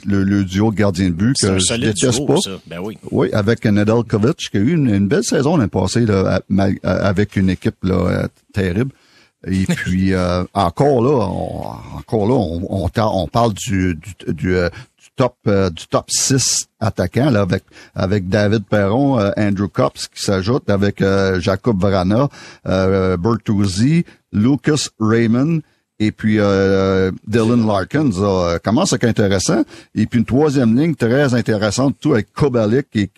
le, le duo de gardien de but que je déteste duo, pas. ça. Ben oui. Oui, avec Nedeljkovic, qui a eu une, une belle saison l'année passée là, avec une équipe là, terrible. Et puis euh, encore là, on, encore là, on, on, on parle du, du, du, euh, du top euh, du top 6 attaquants là, avec avec David Perron, euh, Andrew Cops qui s'ajoute avec euh, Jacob Vrana, euh, Bertuzzi, Lucas Raymond et puis euh, Dylan Larkins euh, commence à être intéressant? Et puis une troisième ligne très intéressante, tout avec Kobalik, qui,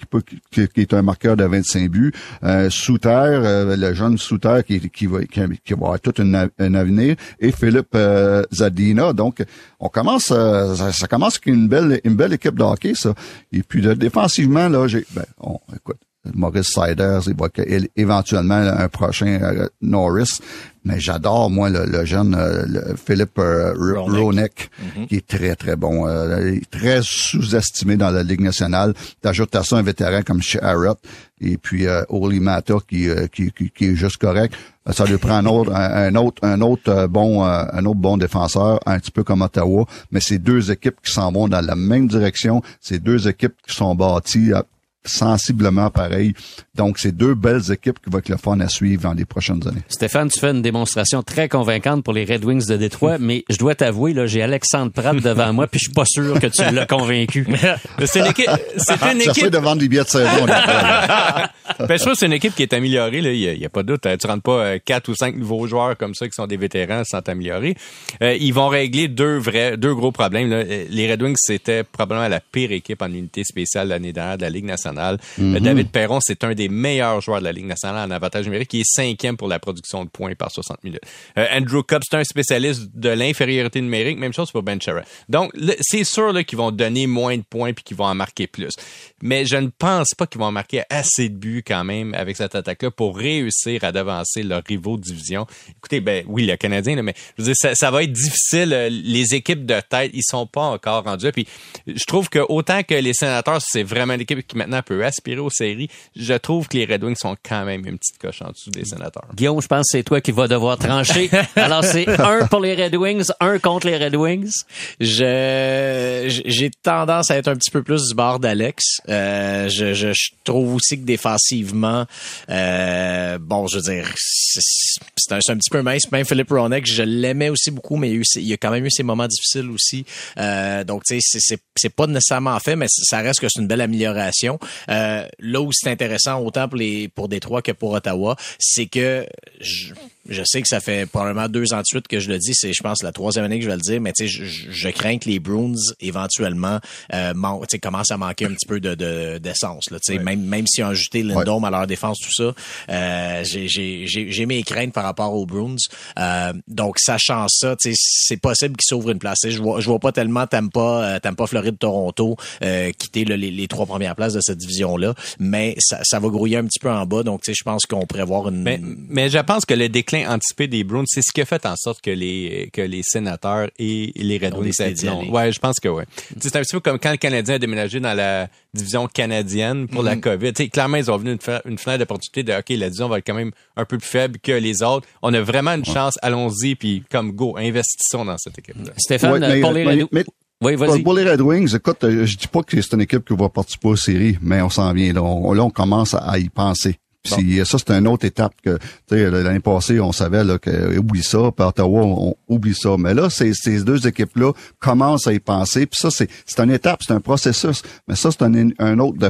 qui, qui- est un marqueur de 25 buts. Euh, Souter, euh, le jeune Souter qui, qui, va, qui, va avoir tout un, un avenir. Et Philippe euh, Zadina. Donc, on commence, euh, ça, ça commence avec une belle, une belle équipe de hockey, ça. Et puis défensivement, là, j'ai... Ben, on, écoute, Maurice Siders, il va éventuellement un prochain euh, Norris. Mais j'adore, moi, le, le jeune euh, le Philippe euh, R- Roenick. Roenick, qui est très, très bon. euh, très sous-estimé dans la Ligue nationale. T'ajoutes à ça un vétéran comme Sharrett et puis euh, Oli Mata qui, euh, qui, qui, qui est juste correct. Ça lui prend un autre, un, un autre, un autre bon, un autre bon défenseur, un petit peu comme Ottawa. Mais c'est deux équipes qui s'en vont dans la même direction. C'est deux équipes qui sont bâties euh, sensiblement pareil. Donc, c'est deux belles équipes qui vont être le fun à suivre dans les prochaines années. Stéphane, tu fais une démonstration très convaincante pour les Red Wings de Détroit, mais je dois t'avouer, là, j'ai Alexandre Pratt devant moi, puis je suis pas sûr que tu l'as convaincu. C'est une équipe, c'est une équipe de vendre des billets de saison. Ben, je trouve que c'est une équipe qui est améliorée. Là. Il n'y a, pas de doute. Tu rentres pas euh, quatre ou cinq nouveaux joueurs comme ça qui sont des vétérans sans t'améliorer. Euh, ils vont régler deux vrais, deux gros problèmes. Là. Les Red Wings, c'était probablement la pire équipe en unité spéciale l'année dernière de la Ligue nationale. Mhm. David Perron, c'est un des meilleurs joueurs de la Ligue nationale en avantage numérique. Il est cinquième pour la production de points par 60 minutes. Andrew Cup, c'est un spécialiste de l'infériorité numérique. Même chose pour Ben Chara. Donc, c'est sûr qu'ils vont donner moins de points puis qu'ils vont en marquer plus. Mais je ne pense pas qu'ils vont marquer assez de buts quand même avec cette attaque-là pour réussir à devancer leurs rivaux de division. Écoutez, ben oui, le Canadien, mais je veux dire, ça, va être difficile. Les équipes de tête, ils sont pas encore rendus. Puis je trouve que autant que les sénateurs, c'est vraiment l'équipe qui maintenant peut aspirer aux séries, je trouve que les Red Wings sont quand même une petite coche en dessous des sénateurs. Guillaume, je pense que c'est toi qui vas devoir trancher. Alors c'est un pour les Red Wings, un contre les Red Wings. Je j'ai tendance à être un petit peu plus du bord d'Alex. Euh, je, je, je, trouve aussi que défensivement, euh, bon, je veux dire, c'est un, un, petit peu mince. Même Philippe Ronek, je l'aimais aussi beaucoup, mais il y, a eu, il y a quand même eu ses moments difficiles aussi. Euh, donc, tu sais, c'est pas nécessairement fait, mais ça reste que c'est une belle amélioration. Euh, là où c'est intéressant, autant pour les pour Détroit que pour Ottawa, c'est que je, je sais que ça fait probablement deux ans de suite que je le dis, c'est je pense la troisième année que je vais le dire, mais tu sais, je, je, crains que les Bruins éventuellement euh, commencent à manquer un petit peu de d'essence. De, ouais. Même même s'ils ont ajouté Lindome ouais. à leur défense, tout ça, euh, j'ai mes craintes par rapport aux Bruins. Euh, donc sachant ça, c'est possible qu'ils s'ouvrent une place. Je vois je vois pas tellement Tampa euh, Tampa Floride Toronto euh, quitter le, les, les, trois premières places de cette division là, mais ça, ça va grouiller un petit peu en bas. Donc je pense qu'on pourrait voir une. Mais, mais je pense que le déclin anticipé des Bruins, c'est ce qui a fait en sorte que les que les sénateurs et les Red Wings non. Ouais, je pense que ouais. C'est un petit peu comme quand le Canadien a déménagé dans la division canadienne pour la COVID. T'sais, clairement, ils ont venu une, une fenêtre d'opportunité de OK, la division va être quand même un peu plus faible que les autres. On a vraiment une chance, allons-y, puis comme go, investissons dans cette équipe-là. Stéphane, Ouais, mais- pour les mais- Red mais- Oui. Pour les Red Wings, écoute, euh, je dis pas que c'est une équipe qui va participer aux séries, mais on s'en vient. Là, on, là, on commence à y penser. Puis ça, c'est une autre étape que, l'année passée, on savait là, que oublie ça, puis Ottawa, on, oublie ça. Mais là, ces, deux équipes-là commencent à y penser. Puis ça, c'est c'est une étape, c'est un processus. Mais ça, c'est un, un autre de.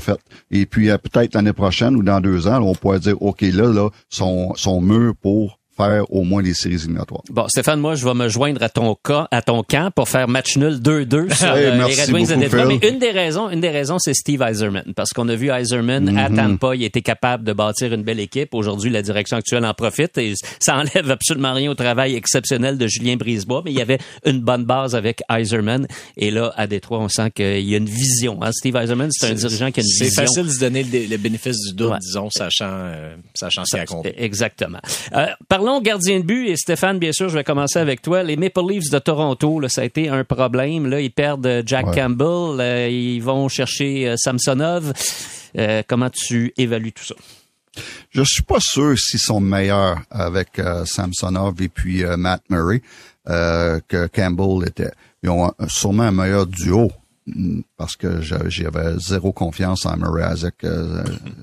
Et puis euh, peut-être l'année prochaine ou dans deux ans, on pourrait dire, OK, là, là, sont, sont mûrs pour faire au moins les séries éliminatoires. Bon, Stéphane, moi, je vais me joindre à ton cas, à ton camp pour faire match nul 2-2 sur Hey, euh, les merci Red Wings de beaucoup. Mais une des raisons, une des raisons, c'est Steve Eiserman. Parce qu'on a vu Eiserman à Tampa, il était capable de bâtir une belle équipe. Aujourd'hui, la direction actuelle en profite et ça enlève absolument rien au travail exceptionnel de Julien Brisebois. Mais il y avait une bonne base avec Eiserman. Et là, à Détroit, on sent qu'il y a une vision. hein. Steve Eiserman, c'est un dirigeant qui a une C'est vision. facile de se donner le, le bénéfice du doute, Ouais. disons, sachant, euh, sachant ce qu'il. Exactement. Euh, parlons gardien de but et Stéphane, bien sûr, je vais commencer avec toi. Les Maple Leafs de Toronto, là, ça a été un problème. Là, ils perdent euh, Jack Ouais. Campbell, euh, ils vont chercher euh, Samsonov. Euh, comment tu évalues tout ça? Je suis pas sûr s'ils sont meilleurs avec Samsonov et puis Matt Murray que Campbell était. Ils ont sûrement un meilleur duo parce que j'avais zéro confiance en Murray Isaac, euh,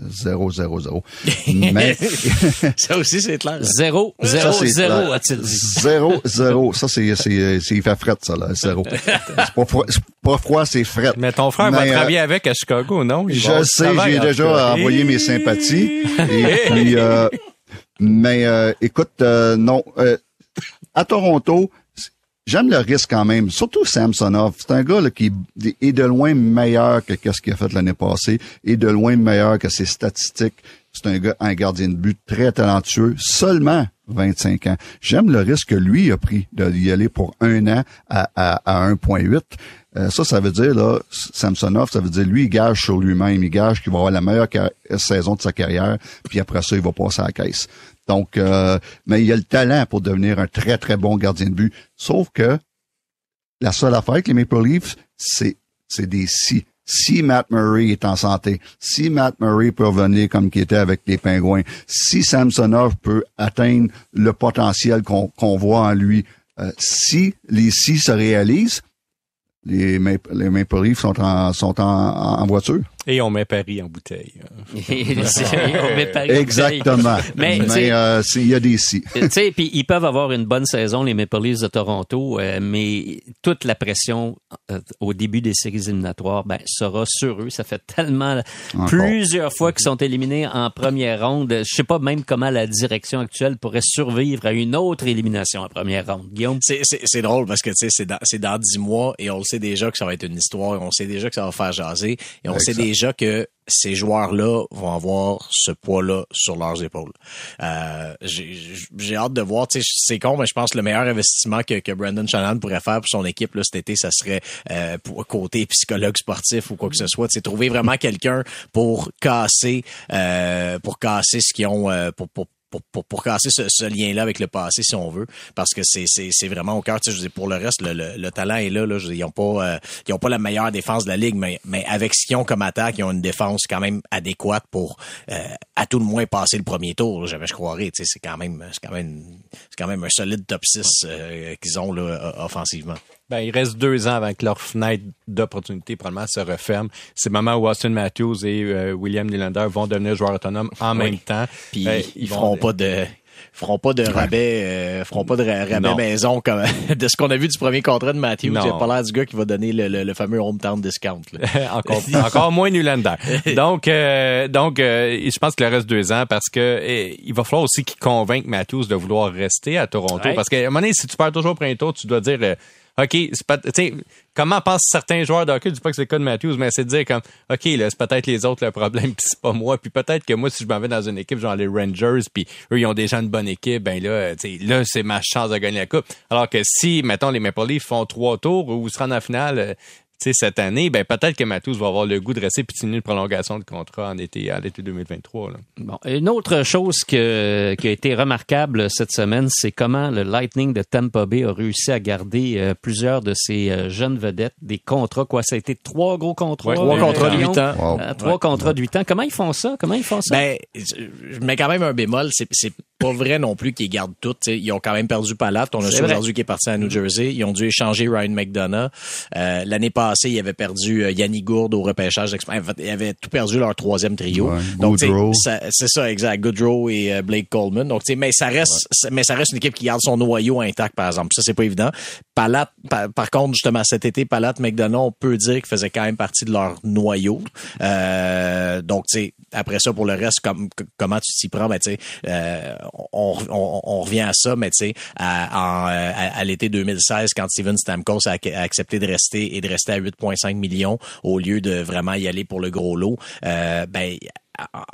zéro, zéro, zéro. Mais Ça aussi, c'est clair. Zéro, zéro, Ça, c'est zéro, a-t-il dit. zéro, zéro. Ça, c'est, c'est, c'est, il fait fret, ça, là, zéro. C'est pas froid, c'est pas froid, c'est fret. Mais ton frère va Mais, euh, travailler avec à Chicago, non? Il va Je sais, j'ai déjà cas. envoyé mes sympathies. Et puis, euh, mais euh, écoute, euh, non, euh, à Toronto, j'aime le risque quand même. Surtout Samsonov, c'est un gars là, qui est de loin meilleur que ce qu'il a fait l'année passée, et de loin meilleur que ses statistiques. C'est un gars, un gardien de but très talentueux, seulement 25 ans. J'aime le risque que lui a pris d'y aller pour un an à, à, à 1.8. Euh, ça, ça veut dire, là, Samsonov, ça veut dire, lui, il gage sur lui-même. Il gage qu'il va avoir la meilleure saison de sa carrière, puis après ça, il va passer à la caisse. Donc, euh, mais il a le talent pour devenir un très, très bon gardien de but. Sauf que la seule affaire avec les Maple Leafs, c'est, c'est des si. Si Matt Murray est en santé, si Matt Murray peut revenir comme qu'il était avec les Pingouins, si Samsonov peut atteindre le potentiel qu'on qu'on voit en lui, euh, si les si se réalisent, les Maple, les Maple Leafs sont en, sont en, en voiture. Et on met Paris en bouteille. on met Paris en Exactement. bouteille. Mais, Mais, euh, il y a des si. tu sais, puis ils peuvent avoir une bonne saison, les Maple Leafs de Toronto, euh, mais toute la pression euh, au début des séries éliminatoires ben, sera sur eux. Ça fait tellement Encore. plusieurs fois qu'ils sont éliminés en première ronde. Je sais pas même comment la direction actuelle pourrait survivre à une autre élimination en première ronde. Guillaume? C'est, c'est, c'est drôle parce que tu sais c'est dans c'est dans dix mois et on le sait déjà que ça va être une histoire, on sait déjà que ça va faire jaser et on Exact. sait déjà que ces joueurs-là vont avoir ce poids-là sur leurs épaules. Euh, j'ai, hâte de voir. C'est con, mais je pense que le meilleur investissement que, que Brandon Shannon pourrait faire pour son équipe là, cet été, ça serait euh, pour côté psychologue sportif ou quoi que ce soit. Sais, trouver vraiment quelqu'un pour casser, euh, pour casser ce qu'ils ont, euh, pour, pour pour, pour, pour casser ce, ce lien-là avec le passé, si on veut, parce que c'est, c'est, c'est vraiment au cœur. Tu sais, je veux dire, pour le reste, le, le, le talent est là. là je veux dire, ils ont pas, euh, ils ont pas la meilleure défense de la ligue, mais, mais avec ce qu'ils ont comme attaque, ils ont une défense quand même adéquate pour, euh, à tout le moins, passer le premier tour. je croirais. Tu sais, c'est quand même, c'est quand même, c'est quand même un solide top 6 euh, qu'ils ont là offensivement. Ben, il reste deux ans avant que leur fenêtre d'opportunité probablement se referme. C'est le moment où Austin Matthews et euh, William Nylander vont devenir joueurs autonomes en Oui. même temps. Puis Ben, ils vont- feront pas de feront pas de rabais euh, feront pas de ra- rabais Non. maison comme de ce qu'on a vu du premier contrat de Matthews Non. j'ai pas l'air du gars qui va donner le, le, le fameux hometown discount là. encore, encore moins Nylander. Donc, euh, donc euh, je pense qu'il reste deux ans parce que euh, il va falloir aussi qu'ils convainquent Matthews de vouloir rester à Toronto. Ouais. Parce qu'à un moment donné, si tu perds toujours au tour, tu dois dire... euh, OK, c'est pas, comment pensent certains joueurs de hockey, je dis pas que c'est le cas de Matthews, mais c'est de dire comme, OK, là, c'est peut-être les autres le problème, puis c'est pas moi, puis peut-être que moi, si je m'en vais dans une équipe genre les Rangers, puis eux, ils ont déjà une bonne équipe, ben là, euh, là, c'est ma chance de gagner la coupe. Alors que si, mettons, les Maple Leafs font trois tours ou se rendent en finale, tu sais, cette année, ben peut-être que Matthews va avoir le goût de rester puis de signer une prolongation de contrat en été, à l'été 2023. Là. Bon, une autre chose que, qui a été remarquable cette semaine, c'est comment le Lightning de Tampa Bay a réussi à garder euh, plusieurs de ses euh, jeunes vedettes, des contrats, quoi. Ça a été trois gros contrats. Ouais, trois euh, contrats de huit ans Wow. Euh, trois contrats de 8 ans. Comment ils font ça? Comment ils font ça? Ben, je mets quand même un bémol. C'est pas vrai non plus qu'ils gardent tout. t'sais. Ils ont quand même perdu Palat. On a su aujourd'hui qu'il est parti à New Jersey. Ils ont dû échanger Ryan McDonough. Euh, l'année passée, ils avaient perdu euh, Yanni Gourde au repêchage. Ils avaient tout perdu leur troisième trio. Ouais, Donc, c'est ça, exact. Goodrow et euh, Blake Coleman. Donc, mais ça reste, mais ça reste une équipe qui garde son noyau intact, par exemple. Ça, c'est pas évident. Palat, par, par contre, justement, cet été, Palat, McDonough, on peut dire qu'ils faisaient quand même partie de leur noyau. Euh, donc, tu sais, après ça, pour le reste, comme, comment tu t'y prends, ben, tu sais, euh, on, revient à ça, mais tu sais, à, à, à l'été 2016, quand Steven Stamkos a, a accepté de rester et de rester à 8,5 millions au lieu de vraiment y aller pour le gros lot, euh, ben,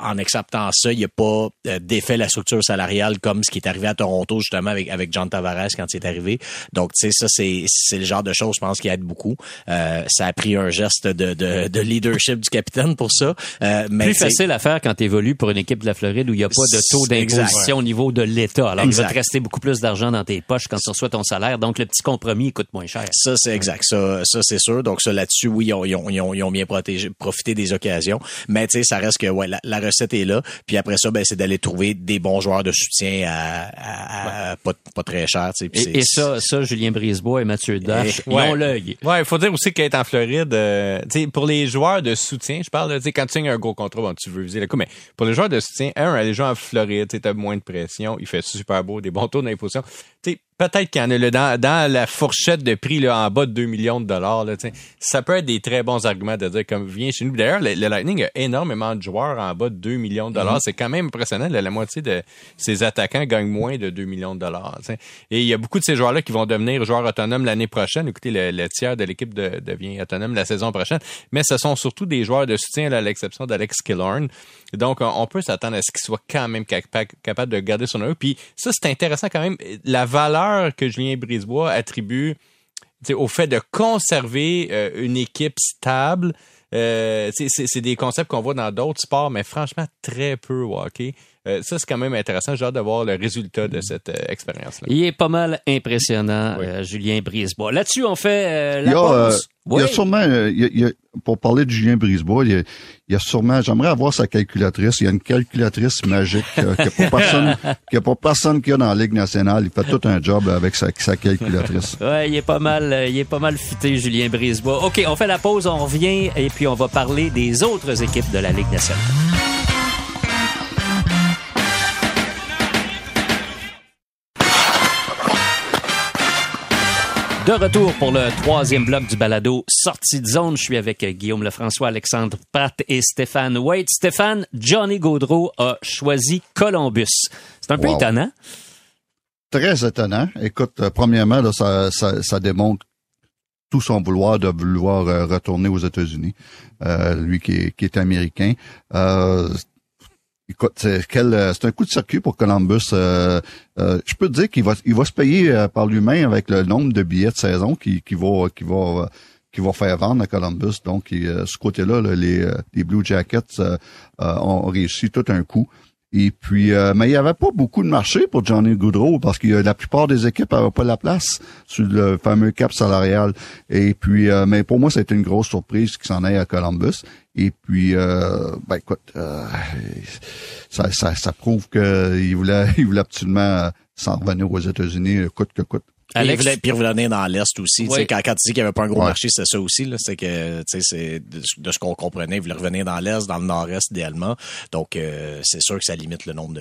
en acceptant ça, il n'y a pas euh, défait la structure salariale comme ce qui est arrivé à Toronto justement avec avec John Tavares quand il est arrivé. Donc tu sais ça c'est c'est le genre de choses je pense qui aide beaucoup. Euh, ça a pris un geste de, de, de leadership du capitaine pour ça. Euh, mais plus facile à faire quand tu évolues pour une équipe de la Floride où il n'y a pas de taux exact. d'imposition au niveau de l'État. Alors, il va Exact. te rester beaucoup plus d'argent dans tes poches quand tu reçois ton salaire. Donc, le petit compromis coûte moins cher. Ça, c'est exact. Ça, ça c'est sûr. Donc, ça, là-dessus, oui, ils ont, ils ont, ils ont, ils ont bien protégé, profité des occasions. Mais, tu sais, ça reste que, ouais, la, la recette est là. Puis après ça, ben, c'est d'aller trouver des bons joueurs de soutien à, à- à pas, pas très cher, tu sais. Puis Et, ça, ça, Julien Brisebois et Mathieu Dash, Et- ils ouais. ont l'œil. Ouais, il faut dire aussi qu'être en Floride, euh, tu sais, pour les joueurs de soutien, je parle, là, tu sais, quand tu signes un gros contrat, bon, tu veux viser le coup, mais pour les joueurs de soutien, un, aller jouer en Floride, tu as moins de pression, il fait super beau, des bons taux d'imposition. Tu sais, peut-être qu'il y en a là, dans, dans la fourchette de prix là, en bas de 2 millions de dollars, là, ça peut être des très bons arguments de dire comme viens chez nous. D'ailleurs, le, le Lightning a énormément de joueurs en bas de 2 millions de dollars. C'est quand même impressionnant. là, la moitié de ses attaquants gagnent moins de 2 millions de dollars. Et il y a beaucoup de ces joueurs-là qui vont devenir joueurs autonomes l'année prochaine. Écoutez, le, le tiers de l'équipe de- devient autonome la saison prochaine. Mais ce sont surtout des joueurs de soutien, là, à l'exception d'Alex Killorn. Donc, on, peut s'attendre à ce qu'il soit quand même capa- capable de garder son œil. Puis ça, c'est intéressant quand même. La valeur que Julien Brisebois attribue tu sais, au fait de conserver euh, une équipe stable. Euh, tu sais, c'est des concepts qu'on voit dans d'autres sports, mais franchement, très peu au hockey. Euh, ça, c'est quand même intéressant. J'ai hâte de voir le résultat de cette euh, expérience-là. Il est pas mal impressionnant, Oui. euh, Julien Brisebois. Là-dessus, on fait euh, la y Il y a sûrement, euh, il y a- il y a- pour parler de Julien Brisebois, il y a, il y a sûrement, j'aimerais avoir sa calculatrice. Il y a une calculatrice magique euh, qu'il n'y a pas personne, qu'il y a pas personne qui a dans la Ligue nationale. Il fait tout un job avec sa, sa calculatrice. Ouais, il est pas mal, euh, il est pas mal fité, Julien Brisebois. OK, on fait la pause, on revient et puis on va parler des autres équipes de la Ligue nationale. De retour pour le troisième bloc du balado Sortie de zone. Je suis avec euh, Guillaume Lefrançois, Alexandre Pratt et Stéphane Wade. Stéphane, Johnny Gaudreau a choisi Columbus. C'est un peu Wow. étonnant. Très étonnant. Écoute, euh, premièrement, là, ça, ça, ça démontre tout son vouloir de vouloir euh, retourner aux États-Unis. Euh, lui qui est, qui est américain. Écoute, euh, c'est un coup de circuit pour Columbus. Euh, euh, je peux te dire qu'il va, il va se payer euh, par lui-même avec le nombre de billets de saison qui, qui va, qui va, qui va faire vendre à Columbus. Donc, euh, ce côté-là, là, les, les Blue Jackets euh, ont réussi tout un coup. Et puis, euh, mais il n'y avait pas beaucoup de marché pour Johnny Goodrow parce que la plupart des équipes n'avaient pas la place sur le fameux cap salarial. Et puis, euh, mais pour moi, c'était une grosse surprise qu'il s'en aille à Columbus. Et puis, euh, ben écoute, euh, ça, ça, ça prouve qu'il voulait, il voulait absolument euh, s'en revenir aux États-Unis, coûte que coûte. Alex, Alex- il voulait, puis il voulait venir dans l'Est aussi. Tu Oui. sais, Quand, quand tu dis qu'il n'y avait pas un gros Ouais. marché, c'est ça aussi. là. C'est que, tu sais, c'est de, de ce qu'on comprenait, il voulait revenir dans l'Est, dans le Nord-Est idéalement. Donc, euh, c'est sûr que ça limite le nombre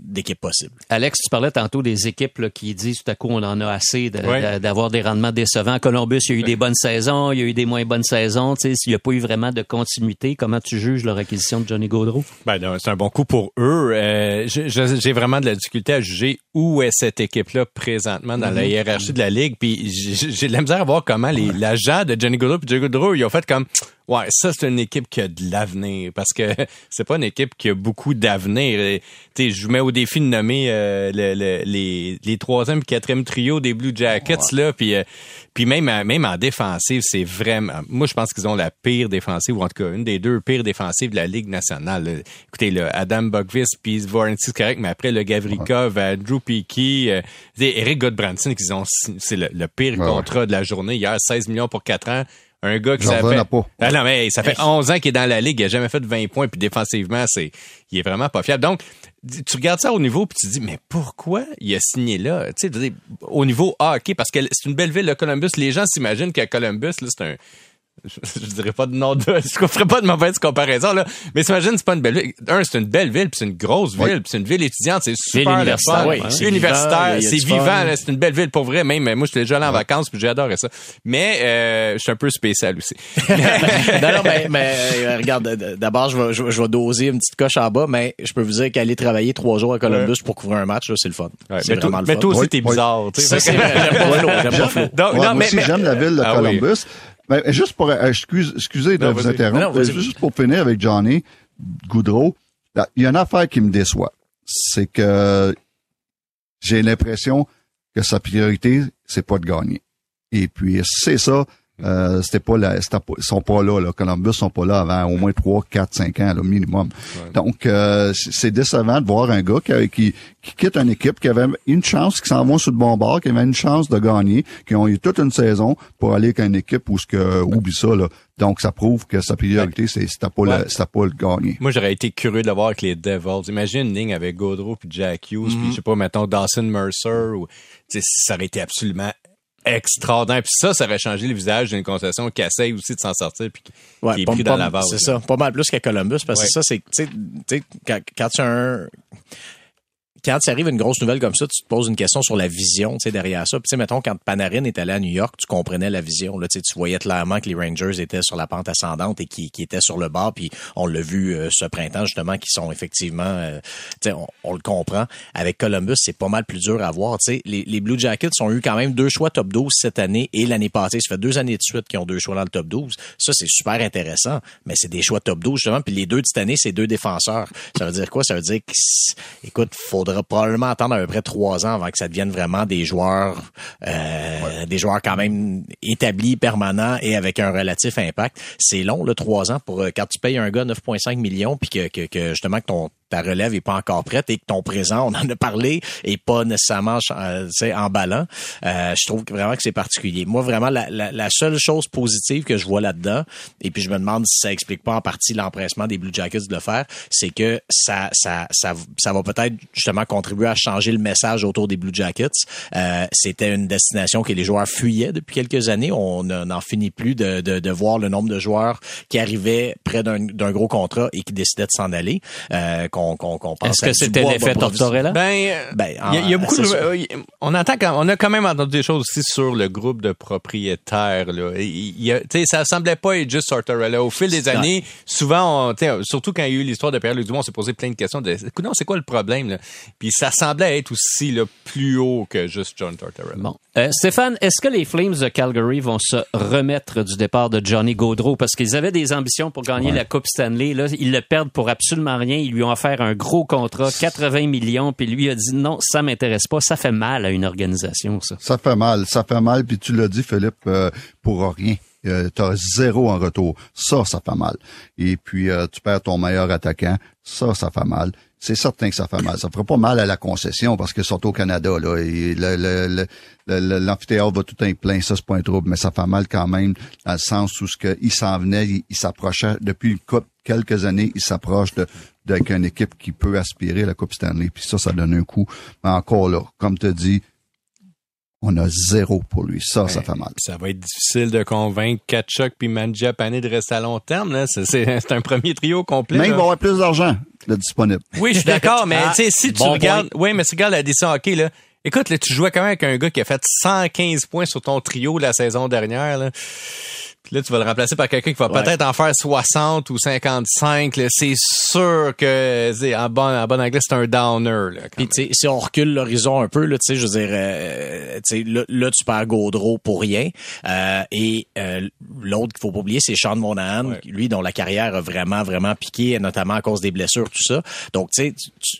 d'équipes possibles. Alex, tu parlais tantôt des équipes là, qui disent tout à coup on en a assez de- Ouais. de- d'avoir des rendements décevants. Columbus, il y a eu des bonnes saisons, il y a eu des moins bonnes saisons. Tu sais, s'il n'y a pas eu vraiment de continuité, comment tu juges leur acquisition de Johnny Gaudreau? Ben, c'est un bon coup pour eux. Euh, J'ai vraiment de la difficulté à juger où est cette équipe-là présentement dans la hiérarchie de la ligue. Puis j'ai j'ai de la misère à voir comment les l'agent de Johnny Gaudreau et Johnny Gaudreau, ils ont fait comme ouais, ça c'est une équipe qui a de l'avenir parce que c'est pas une équipe qui a beaucoup d'avenir. Tu je vous mets au défi de nommer euh, le- le- les les troisième et quatrième trio des Blue Jackets là, puis euh, puis même à- même en défensive, c'est vraiment moi je pense qu'ils ont la pire défensive ou en tout cas une des deux pires défensives de la Ligue nationale. là. Écoutez le Adam Bugvis puis c'est correct, mais après le Gavrikov, Drew Peaky, euh, Eric Godbranson qu'ils ont signé- c'est le, le pire Ouais, contrat de la journée hier, 16 millions pour 4 ans. Un gars qui fait pas. ah non, mais ça fait 11 ans qu'il est dans la ligue, il a jamais fait 20 points, puis défensivement, c'est, il est vraiment pas fiable. Donc, tu regardes ça au niveau, puis tu te dis, mais pourquoi il a signé là? Tu sais, au niveau hockey, parce que c'est une belle ville, le Columbus. Les gens s'imaginent qu'à Columbus, là, c'est un, je dirais pas de nom de, je ferai pas de mauvaise comparaison, là. Mais s'imagine, c'est pas une belle ville. Un, c'est une belle ville, puis c'est une grosse ville, Oui. puis c'est une ville étudiante, c'est super universitaire, oui, c'est universitaire, c'est vivant, fun. là, c'est une belle ville pour vrai. Même, moi, j'étais déjà allé en vacances, puis j'ai adoré ça. Mais, euh, je suis un peu spécial aussi. non, non, mais, mais euh, regarde, d'abord, je vais, je, vais- je vais doser une petite coche en bas, mais je peux vous dire qu'aller travailler trois jours à Columbus pour couvrir un match, là, c'est le fun. Ouais, c'est mais, toi, vraiment le mais fun. toi aussi, t'es oui. bizarre, tu sais. J'aime pas Flo. J'aime pas Flo. Donc, Ouais, non, moi mais, aussi, mais- j'aime la ville de Ah. Columbus. Ben, juste pour, euh, excuse, excusez de Non, vous interrompre, Non, juste pour finir avec Johnny Goudreau, il y a une affaire qui me déçoit. C'est que j'ai l'impression que sa priorité, c'est pas de gagner. Et puis, c'est ça, euh, c'était pas là, ils sont pas là, là. Columbus sont pas là avant au moins 3, 4, 5 ans, là, minimum. Donc, euh, c'est décevant de voir un gars qui, qui, qui quitte une équipe qui avait une chance, qui s'en va sur le bon bord, qui avait une chance de gagner, qui ont eu toute une saison pour aller avec une équipe où ce que, oublie ça, là. Donc, ça prouve que sa priorité, c'est, c'était pas Ouais. pas le gagner. Moi, j'aurais été curieux de le voir avec les Devils. Imagine une ligne avec Gaudreau puis Jack Hughes, Mhm. puis je sais pas, mettons Dawson Mercer ou ça aurait été absolument extraordinaire. Puis ça, ça aurait changé le visage d'une concession qui essaye aussi de s'en sortir puis qui, Ouais, qui est pris dans la vase. C'est ça, pas mal plus qu'à Columbus, parce Ouais. que ça, c'est, tu sais, tu sais, quand, quand tu as un, quand tu arrives à une grosse nouvelle comme ça, tu te poses une question sur la vision, tu sais, derrière ça. Puis, tu sais, mettons, quand Panarin est allé à New York, tu comprenais la vision, là, tu tu voyais clairement que les Rangers étaient sur la pente ascendante et qui, qui étaient sur le bas, puis on l'a vu euh, ce printemps, justement, qui sont effectivement, euh, tu sais, on, on le comprend. Avec Columbus, c'est pas mal plus dur à voir, tu sais. Les, les Blue Jackets ont eu quand même deux choix top 12 cette année et l'année passée. Ça fait deux années de suite qu'ils ont deux choix dans le top 12. Ça, c'est super intéressant, mais c'est des choix top 12, justement. Puis les deux de cette année, c'est deux défenseurs. Ça veut dire quoi? Ça veut dire que, écoute, faudra probablement attendre à peu près trois ans avant que ça devienne vraiment des joueurs, euh, des joueurs quand même établis, permanents et avec un relatif impact. C'est long, là, trois ans pour, euh, quand tu payes un gars 9,5 millions puis que, que, que justement que ton, ta relève est pas encore prête et que ton présent, on en a parlé, est pas nécessairement euh, emballant. Euh, je trouve vraiment que c'est particulier. Moi, vraiment, la, la, la, seule chose positive que je vois là-dedans, et puis je me demande si ça explique pas en partie l'empressement des Blue Jackets de le faire, c'est que ça, ça, ça, ça va peut-être justement contribuer à changer le message autour des Blue Jackets. Euh, C'était une destination que les joueurs fuyaient depuis quelques années. On n'en finit plus de, de, de, voir le nombre de joueurs qui arrivaient près d'un gros contrat et qui décidaient de s'en aller. Euh, qu'on qu'on pense. Est-ce que c'était l'effet Tortorella? Ben, ben il y, a beaucoup de, on entend quand, on a quand même entendu des choses aussi sur le groupe de propriétaires. Là. Il, il, ça semblait pas être juste Tortorella. Au fil des années, souvent, on, surtout quand il y a eu l'histoire de Pierre-Luc Dumont, on s'est posé plein de questions. De, non, c'est quoi le problème? Là? Puis ça semblait être aussi là, plus haut que juste John Tortorella. Bon. Euh, Stéphane, est-ce que les Flames de Calgary vont se remettre du départ de Johnny Gaudreau? Parce qu'ils avaient des ambitions pour gagner la Coupe Stanley. Là, ils le perdent pour absolument rien. Ils lui ont offert un gros contrat, 80 millions, puis lui a dit non, ça m'intéresse pas. Ça fait mal à une organisation, ça. Ça fait mal, ça fait mal. Puis tu l'as dit, Philippe, euh, pour rien. Euh, tu as zéro en retour. Ça, ça fait mal. Et puis, euh, tu perds ton meilleur attaquant. Ça, ça fait mal. C'est certain que ça fait mal. Ça ferait pas mal à la concession parce que surtout au Canada, là, l'amphithéâtre va tout un plein, ça c'est pas un trouble, mais ça fait mal quand même dans le sens où ce que il s'en venait, il, s'approchait depuis quelques années, il s'approche de d'avec une équipe qui peut aspirer à la Coupe Stanley. Puis ça, ça donne un coup. Mais encore là, comme tu dis, on a zéro pour lui. Ça, ça fait mal. Ça va être difficile de convaincre Kachuk puis Mangiapane de rester à long terme. Là. C'est, un premier trio complet. Mais il va avoir plus d'argent disponible. Oui, je suis d'accord, mais ah, tu sais, si tu regardes, oui, mais si tu regardes la décision hockey là, écoute, là, tu jouais quand même avec un gars qui a fait 115 points sur ton trio la saison dernière. Là. Puis là, tu vas le remplacer par quelqu'un qui va peut-être en faire 60 ou 55. C'est sûr que en bon, en bon anglais, c'est un downer. Là, Puis si on recule l'horizon un peu, là, je veux dire, euh, là, là, tu perds Gaudreau pour rien. Euh, et euh, l'autre qu'il faut pas oublier, c'est Sean Monahan, lui dont la carrière a vraiment, vraiment piqué, notamment à cause des blessures, tout ça. Donc, tu sais,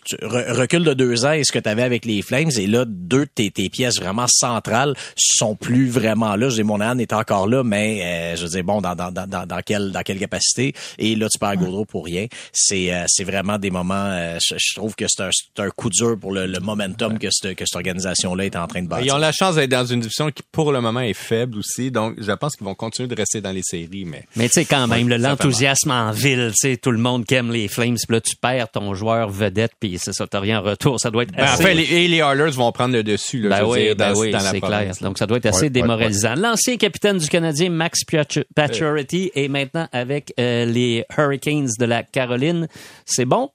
tu recules de deux ans et ce que tu avais avec les Flames, et là, deux de tes, tes pièces vraiment centrales sont plus vraiment là. Je dis, Monahan est encore là, mais je veux dire, bon, dans, dans, dans, dans, quelle, dans quelle capacité? Et là, tu perds Gaudreau pour rien. C'est, euh, c'est vraiment des moments, euh, je, trouve que c'est un, un, coup dur pour le, le momentum que, cette, que cette organisation-là est en train de bâtir. Ils ont la chance d'être dans une division qui, pour le moment, est faible aussi. Donc, je pense qu'ils vont continuer de rester dans les séries. Mais, mais tu sais, quand même, l'enthousiasme en ville, tu sais, tout le monde qui aime les Flames, puis là, tu perds ton joueur vedette, puis c'est ça, t'as rien en retour. Ça doit être ben, assez... Enfin, les, et les Oilers vont prendre le dessus, là, ben oui, dire, ben dans, oui, dans c'est clair. Donc, ça doit être assez démoralisant. L'ancien capitaine du Canadien, Max Pacioretty, est maintenant avec euh, les Hurricanes de la Caroline. C'est bon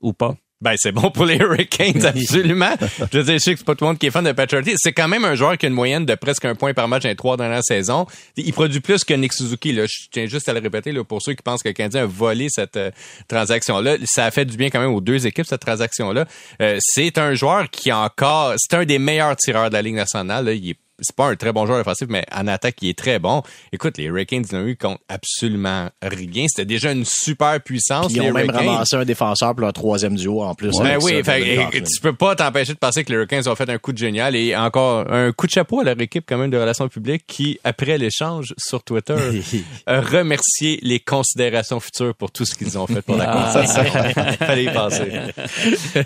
ou pas? Ben, c'est bon pour les Hurricanes, absolument. je veux dire, je sais que c'est pas tout le monde qui est fan de Patrick. C'est quand même un joueur qui a une moyenne de presque un point par match dans les trois dernières saisons. Il produit plus que Nick Suzuki, là. Je tiens juste à le répéter, là, pour ceux qui pensent que le Canadien a volé cette euh, transaction-là. Ça a fait du bien quand même aux deux équipes, cette transaction-là. Euh, c'est un joueur qui a encore, c'est un des meilleurs tireurs de la Ligue nationale, là. Il est c'est pas un très bon joueur offensif, mais en attaque, il est très bon. Écoute, les Hurricanes n'ont eu contre absolument rien. C'était déjà une super puissance. ils ont même ramassé un défenseur pour un troisième duo en plus. Ben oui, tu peux pas t'empêcher de penser que les Hurricanes ont fait un coup de génial et encore un coup de chapeau à leur équipe quand même de relations publiques qui, après l'échange sur Twitter, a remercié les considérations futures pour tout ce qu'ils ont fait pour la ah. Fallait y penser.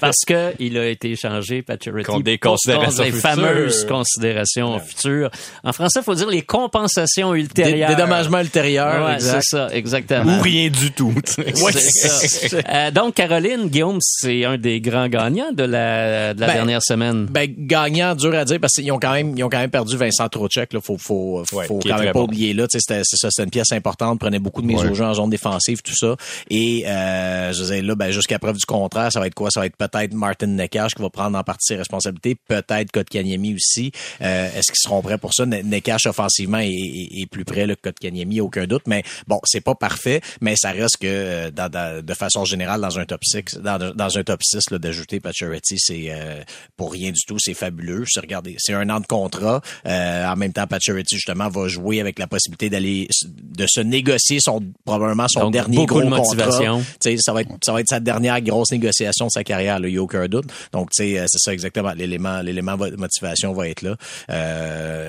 Parce que il a été échangé, Patrick Contre des considérations les fameuses considérations futur. En français, il faut dire les compensations ultérieures. Des, dédommagements ultérieurs. Ouais, c'est ça, exactement. Ou rien du tout. ouais, ça. Euh, donc, Caroline, Guillaume, c'est un des grands gagnants de la, de la ben, dernière semaine. Ben, gagnant, dur à dire, parce qu'ils ont quand même, ils ont quand même perdu Vincent Trocek, là. Faut, faut, faut, faut quand même pas oublier, là. C'était, c'est ça, c'était une pièce importante, prenait beaucoup de mise au jeu en zone défensive, tout ça. Et, euh, je disais, là, ben, jusqu'à preuve du contraire, ça va être quoi? Ça va être peut-être Martin Neckash qui va prendre en partie ses responsabilités, peut-être Kotkaniemi aussi. Euh, est-ce qu'ils seront prêts pour ça? Nekash offensivement est, plus près le que Kanyemi, aucun doute. Mais bon, c'est pas parfait, mais ça reste que euh, de façon générale, dans un top 6, dans, un top 6, d'ajouter Pacioretty, c'est euh, pour rien du tout, c'est fabuleux. C'est regardez, c'est un an de contrat. Euh, en même temps, Pacioretty, justement, va jouer avec la possibilité d'aller de se négocier son probablement son dernier gros contrat. Ça va être ça va être sa dernière grosse négociation de sa carrière, a aucun doute. Donc, tu sais, c'est ça exactement. L'élément l'élément de motivation va être là. Euh,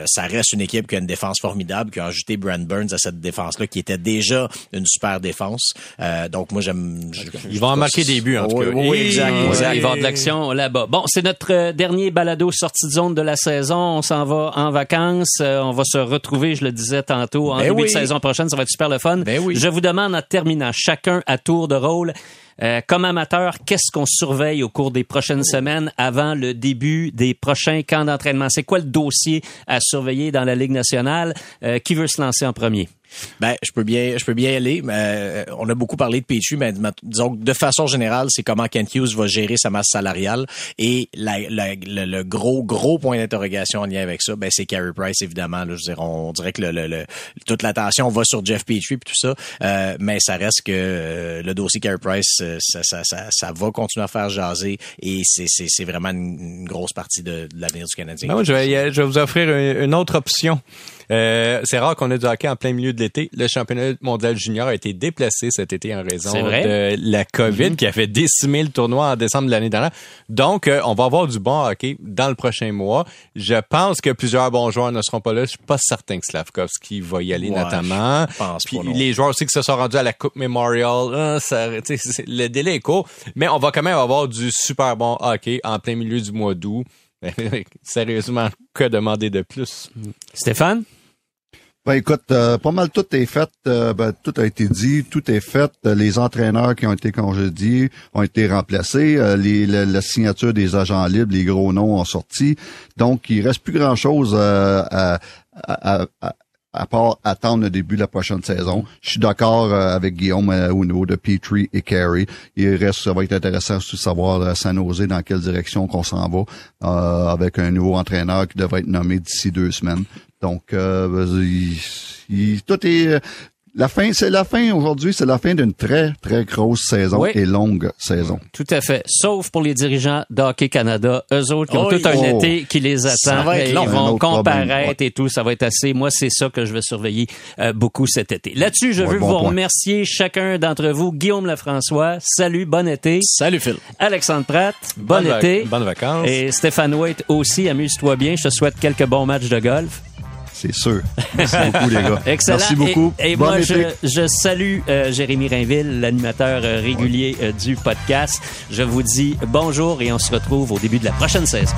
ça reste une équipe qui a une défense formidable, qui a ajouté Brand Burns à cette défense-là, qui était déjà une super défense. Euh, donc moi j'aime. Ils vont en marquer des buts en tout Oui, cas. oui, oui, exact, Ouais, exact. Il va y avoir de l'action là-bas. Bon, c'est notre euh, dernier balado sortie de zone de la saison. On s'en va en vacances. Euh, on va se retrouver, je le disais tantôt, en Ben début oui. de saison prochaine. Ça va être super le fun. Ben oui. Je vous demande en terminant, chacun à tour de rôle, euh, comme amateur, qu'est-ce qu'on surveille au cours des prochaines semaines avant le début des prochains camps d'entraînement? C'est quoi le dossier à surveiller dans la Ligue nationale? Euh, qui veut se lancer en premier? Ben, je peux bien, je peux bien y aller. Euh, on a beaucoup parlé de Petrie, mais ma- disons de façon générale, c'est comment Kent Hughes va gérer sa masse salariale. Et la, la- le, le gros, gros point d'interrogation en lien avec ça, ben, c'est Carey Price, évidemment. Là, je dire, on dirait que le, le- le- toute l'attention va sur Jeff Petrie et tout ça. Euh, mais ça reste que euh, le dossier Carey Price, euh, ça, ça, ça, ça va continuer à faire jaser. Et c'est, vraiment une, grosse partie de, de l'avenir du Canadien. Ben, moi, je, vais, je vais vous offrir une autre option. Euh, c'est rare qu'on ait du hockey en plein milieu de l'été. Le championnat mondial junior a été déplacé cet été en raison de la COVID qui a fait décimer le tournoi en décembre de l'année dernière. Donc, euh, on va avoir du bon hockey dans le prochain mois. Je pense que plusieurs bons joueurs ne seront pas là. Je suis pas certain que Slavkovski va y aller Ouais, notamment. je pense Puis les joueurs aussi qui se sont rendus à la Coupe Memorial, hein, ça, le délai est court, mais on va quand même avoir du super bon hockey en plein milieu du mois d'août. Sérieusement, que demander de plus? Stéphane? Ben écoute, euh, pas mal tout est fait, euh, ben, tout a été dit, tout est fait. Euh, Les entraîneurs qui ont été congédiés ont été remplacés. Euh, les, la, la signature des agents libres, les gros noms ont sorti. Donc, il reste plus grand-chose euh, à, à, à, à part attendre le début de la prochaine saison. Je suis d'accord euh, avec Guillaume au niveau de Petrie et Carey. Il reste, ça va être intéressant de savoir San Jose dans quelle direction qu'on s'en va avec un nouveau entraîneur qui devrait être nommé d'ici deux semaines. Donc, euh, il- il- tout est euh, la fin. C'est la fin aujourd'hui. C'est la fin d'une très très grosse saison Oui. et longue saison. Tout à fait. Sauf pour les dirigeants d'Hockey Canada. Eux autres qui ont Oh, tout un oh. été qui les attend. Ça va être Et long. Ils vont comparaître et tout. Ça va être assez. Moi, c'est ça que je vais surveiller euh, beaucoup cet été. Là-dessus, je Ouais, veux bon vous point. remercier chacun d'entre vous. Guillaume Lefrançois, salut, bon été. Salut Phil. Alexandre Pratt, bon été. Bonnes vacances. Et Stéphane Waite aussi, amuse-toi bien. Je te souhaite quelques bons matchs de golf. C'est sûr. Merci beaucoup les gars. Excellent. Merci beaucoup. Et, et Bon moi, je, je salue euh, Jérémy Rainville, l'animateur euh, régulier euh, du podcast. Je vous dis bonjour et on se retrouve au début de la prochaine saison.